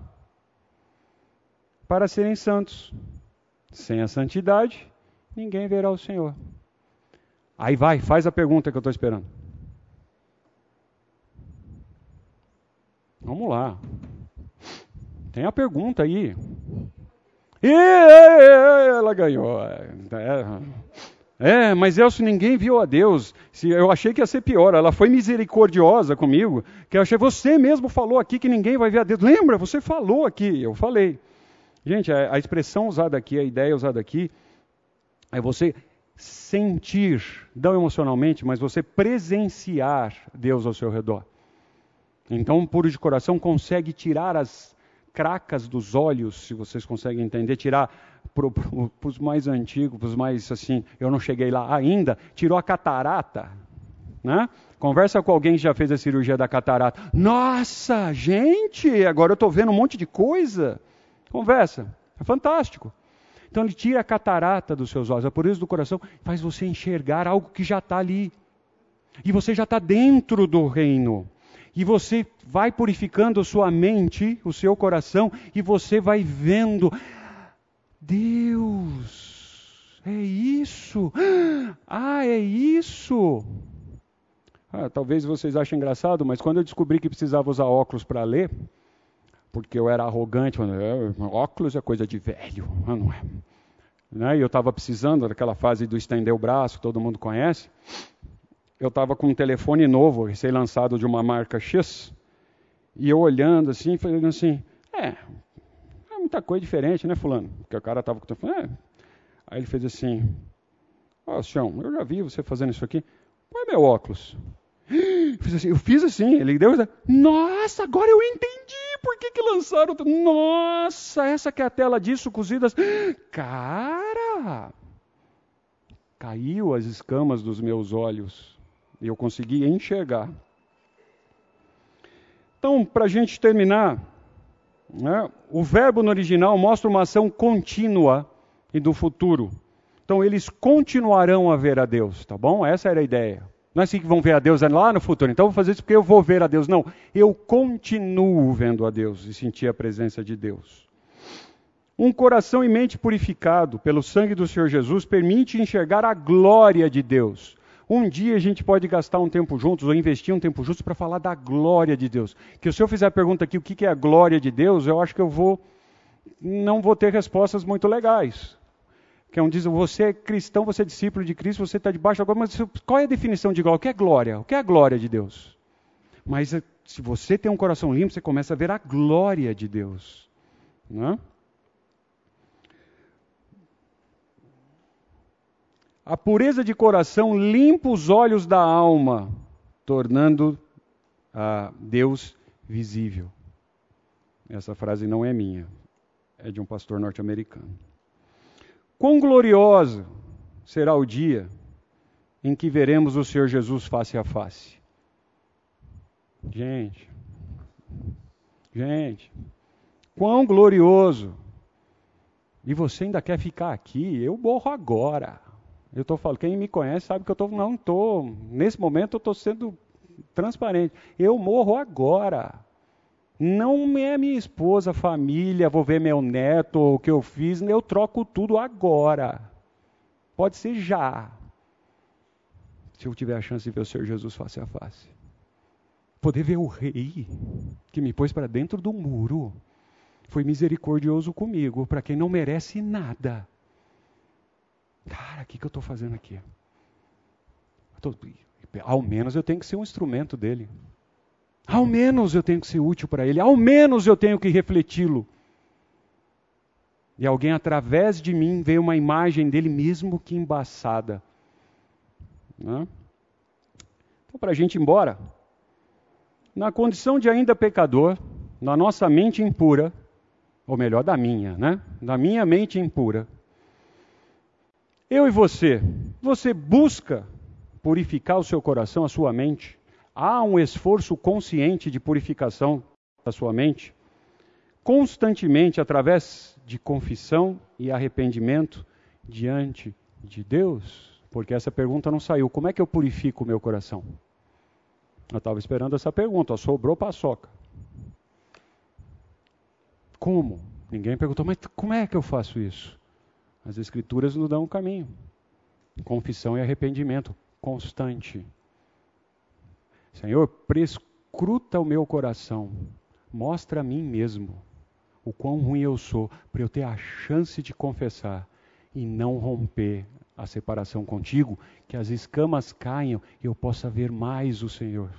para serem santos. Sem a santidade, ninguém verá o Senhor. Aí vai, faz a pergunta que eu estou esperando. Vamos lá. Tem a pergunta aí. E ela ganhou. É, é, mas Elcio, ninguém viu a Deus. Eu achei que ia ser pior. Ela foi misericordiosa comigo, que eu achei, você mesmo falou aqui que ninguém vai ver a Deus. Lembra? Você falou aqui. Eu falei. Gente, a, a expressão usada aqui, a ideia usada aqui, é você sentir, não emocionalmente, mas você presenciar Deus ao seu redor. Então, um puro de coração consegue tirar as cracas dos olhos, se vocês conseguem entender, tirar para os mais antigos, para os mais assim, eu não cheguei lá ainda, tirou a catarata, né? Conversa com alguém que já fez a cirurgia da catarata. Nossa, gente, agora eu estou vendo um monte de coisa. Conversa, é fantástico. Então ele tira a catarata dos seus olhos, a pureza do coração faz você enxergar algo que já está ali. E você já está dentro do reino. E você vai purificando sua mente, o seu coração, e você vai vendo Deus, é isso. Ah, é isso. Ah, talvez vocês achem engraçado, mas quando eu descobri que precisava usar óculos para ler, porque eu era arrogante, é, óculos é coisa de velho, não é? Né? E eu estava precisando daquela fase do estender o braço, todo mundo conhece. Eu estava com um telefone novo, recém-lançado de uma marca X, e eu olhando assim, falando assim, é, muita coisa diferente, né, fulano? Porque o cara estava com o telefone. É. Aí ele fez assim, ó, oh, eu já vi você fazendo isso aqui. É meu óculos? Fiz assim, eu fiz assim, ele deu. Nossa, agora eu entendi por que, que lançaram. Nossa, essa que é a tela disso, cozidas. Cara! Caiu as escamas dos meus olhos e eu consegui enxergar. Então, para a gente terminar, né? O verbo no original mostra uma ação contínua e do futuro. Então eles continuarão a ver a Deus, tá bom? Essa era a ideia. Não é assim que vão ver a Deus lá no futuro. Então eu vou fazer isso porque eu vou ver a Deus. Não, eu continuo vendo a Deus e sentir a presença de Deus. Um coração e mente purificado pelo sangue do Senhor Jesus permite enxergar a glória de Deus. Um dia a gente pode gastar um tempo juntos ou investir um tempo juntos para falar da glória de Deus. Que se eu fizer a pergunta aqui, o que é a glória de Deus, eu acho que eu vou não vou ter respostas muito legais. Que é um diz, você é cristão, você é discípulo de Cristo, você está debaixo da glória, mas qual é a definição de glória? O que é glória? O que é a glória de Deus? Mas eh, se você tem um coração limpo, você começa a ver a glória de Deus. Não é? A pureza de coração limpa os olhos da alma, tornando a Deus visível. Essa frase não é minha, é de um pastor norte-americano. Quão glorioso será o dia em que veremos o Senhor Jesus face a face. Gente, gente, quão glorioso. E você ainda quer ficar aqui? Eu morro agora. Eu estou falando, quem me conhece sabe que eu tô, não estou, nesse momento eu estou sendo transparente. Eu morro agora. Não é minha esposa, família, vou ver meu neto, o que eu fiz, eu troco tudo agora. Pode ser já. Se eu tiver a chance de ver o Senhor Jesus face a face. Poder ver o rei que me pôs para dentro do muro. foi misericordioso comigo, para quem não merece nada. Cara, o que, que eu estou fazendo aqui? Tô, ao menos eu tenho que ser um instrumento dele. Ao menos eu tenho que ser útil para ele. Ao menos eu tenho que refleti-lo. E alguém através de mim vê uma imagem dele, mesmo que embaçada. Né? Então, para a gente ir embora, na condição de ainda pecador, na nossa mente impura, ou melhor, da minha, né? Da minha mente impura. Eu e você, você busca purificar o seu coração, a sua mente? Há um esforço consciente de purificação da sua mente? Constantemente, através de confissão e arrependimento diante de Deus? Porque essa pergunta não saiu. Como é que eu purifico o meu coração? Eu estava esperando essa pergunta, sobrou paçoca. Como? Ninguém perguntou, mas como é que eu faço isso? As Escrituras nos dão um caminho: confissão e arrependimento constante. Senhor, prescruta o meu coração, mostra a mim mesmo o quão ruim eu sou, para eu ter a chance de confessar e não romper a separação contigo, que as escamas caiam e eu possa ver mais o Senhor.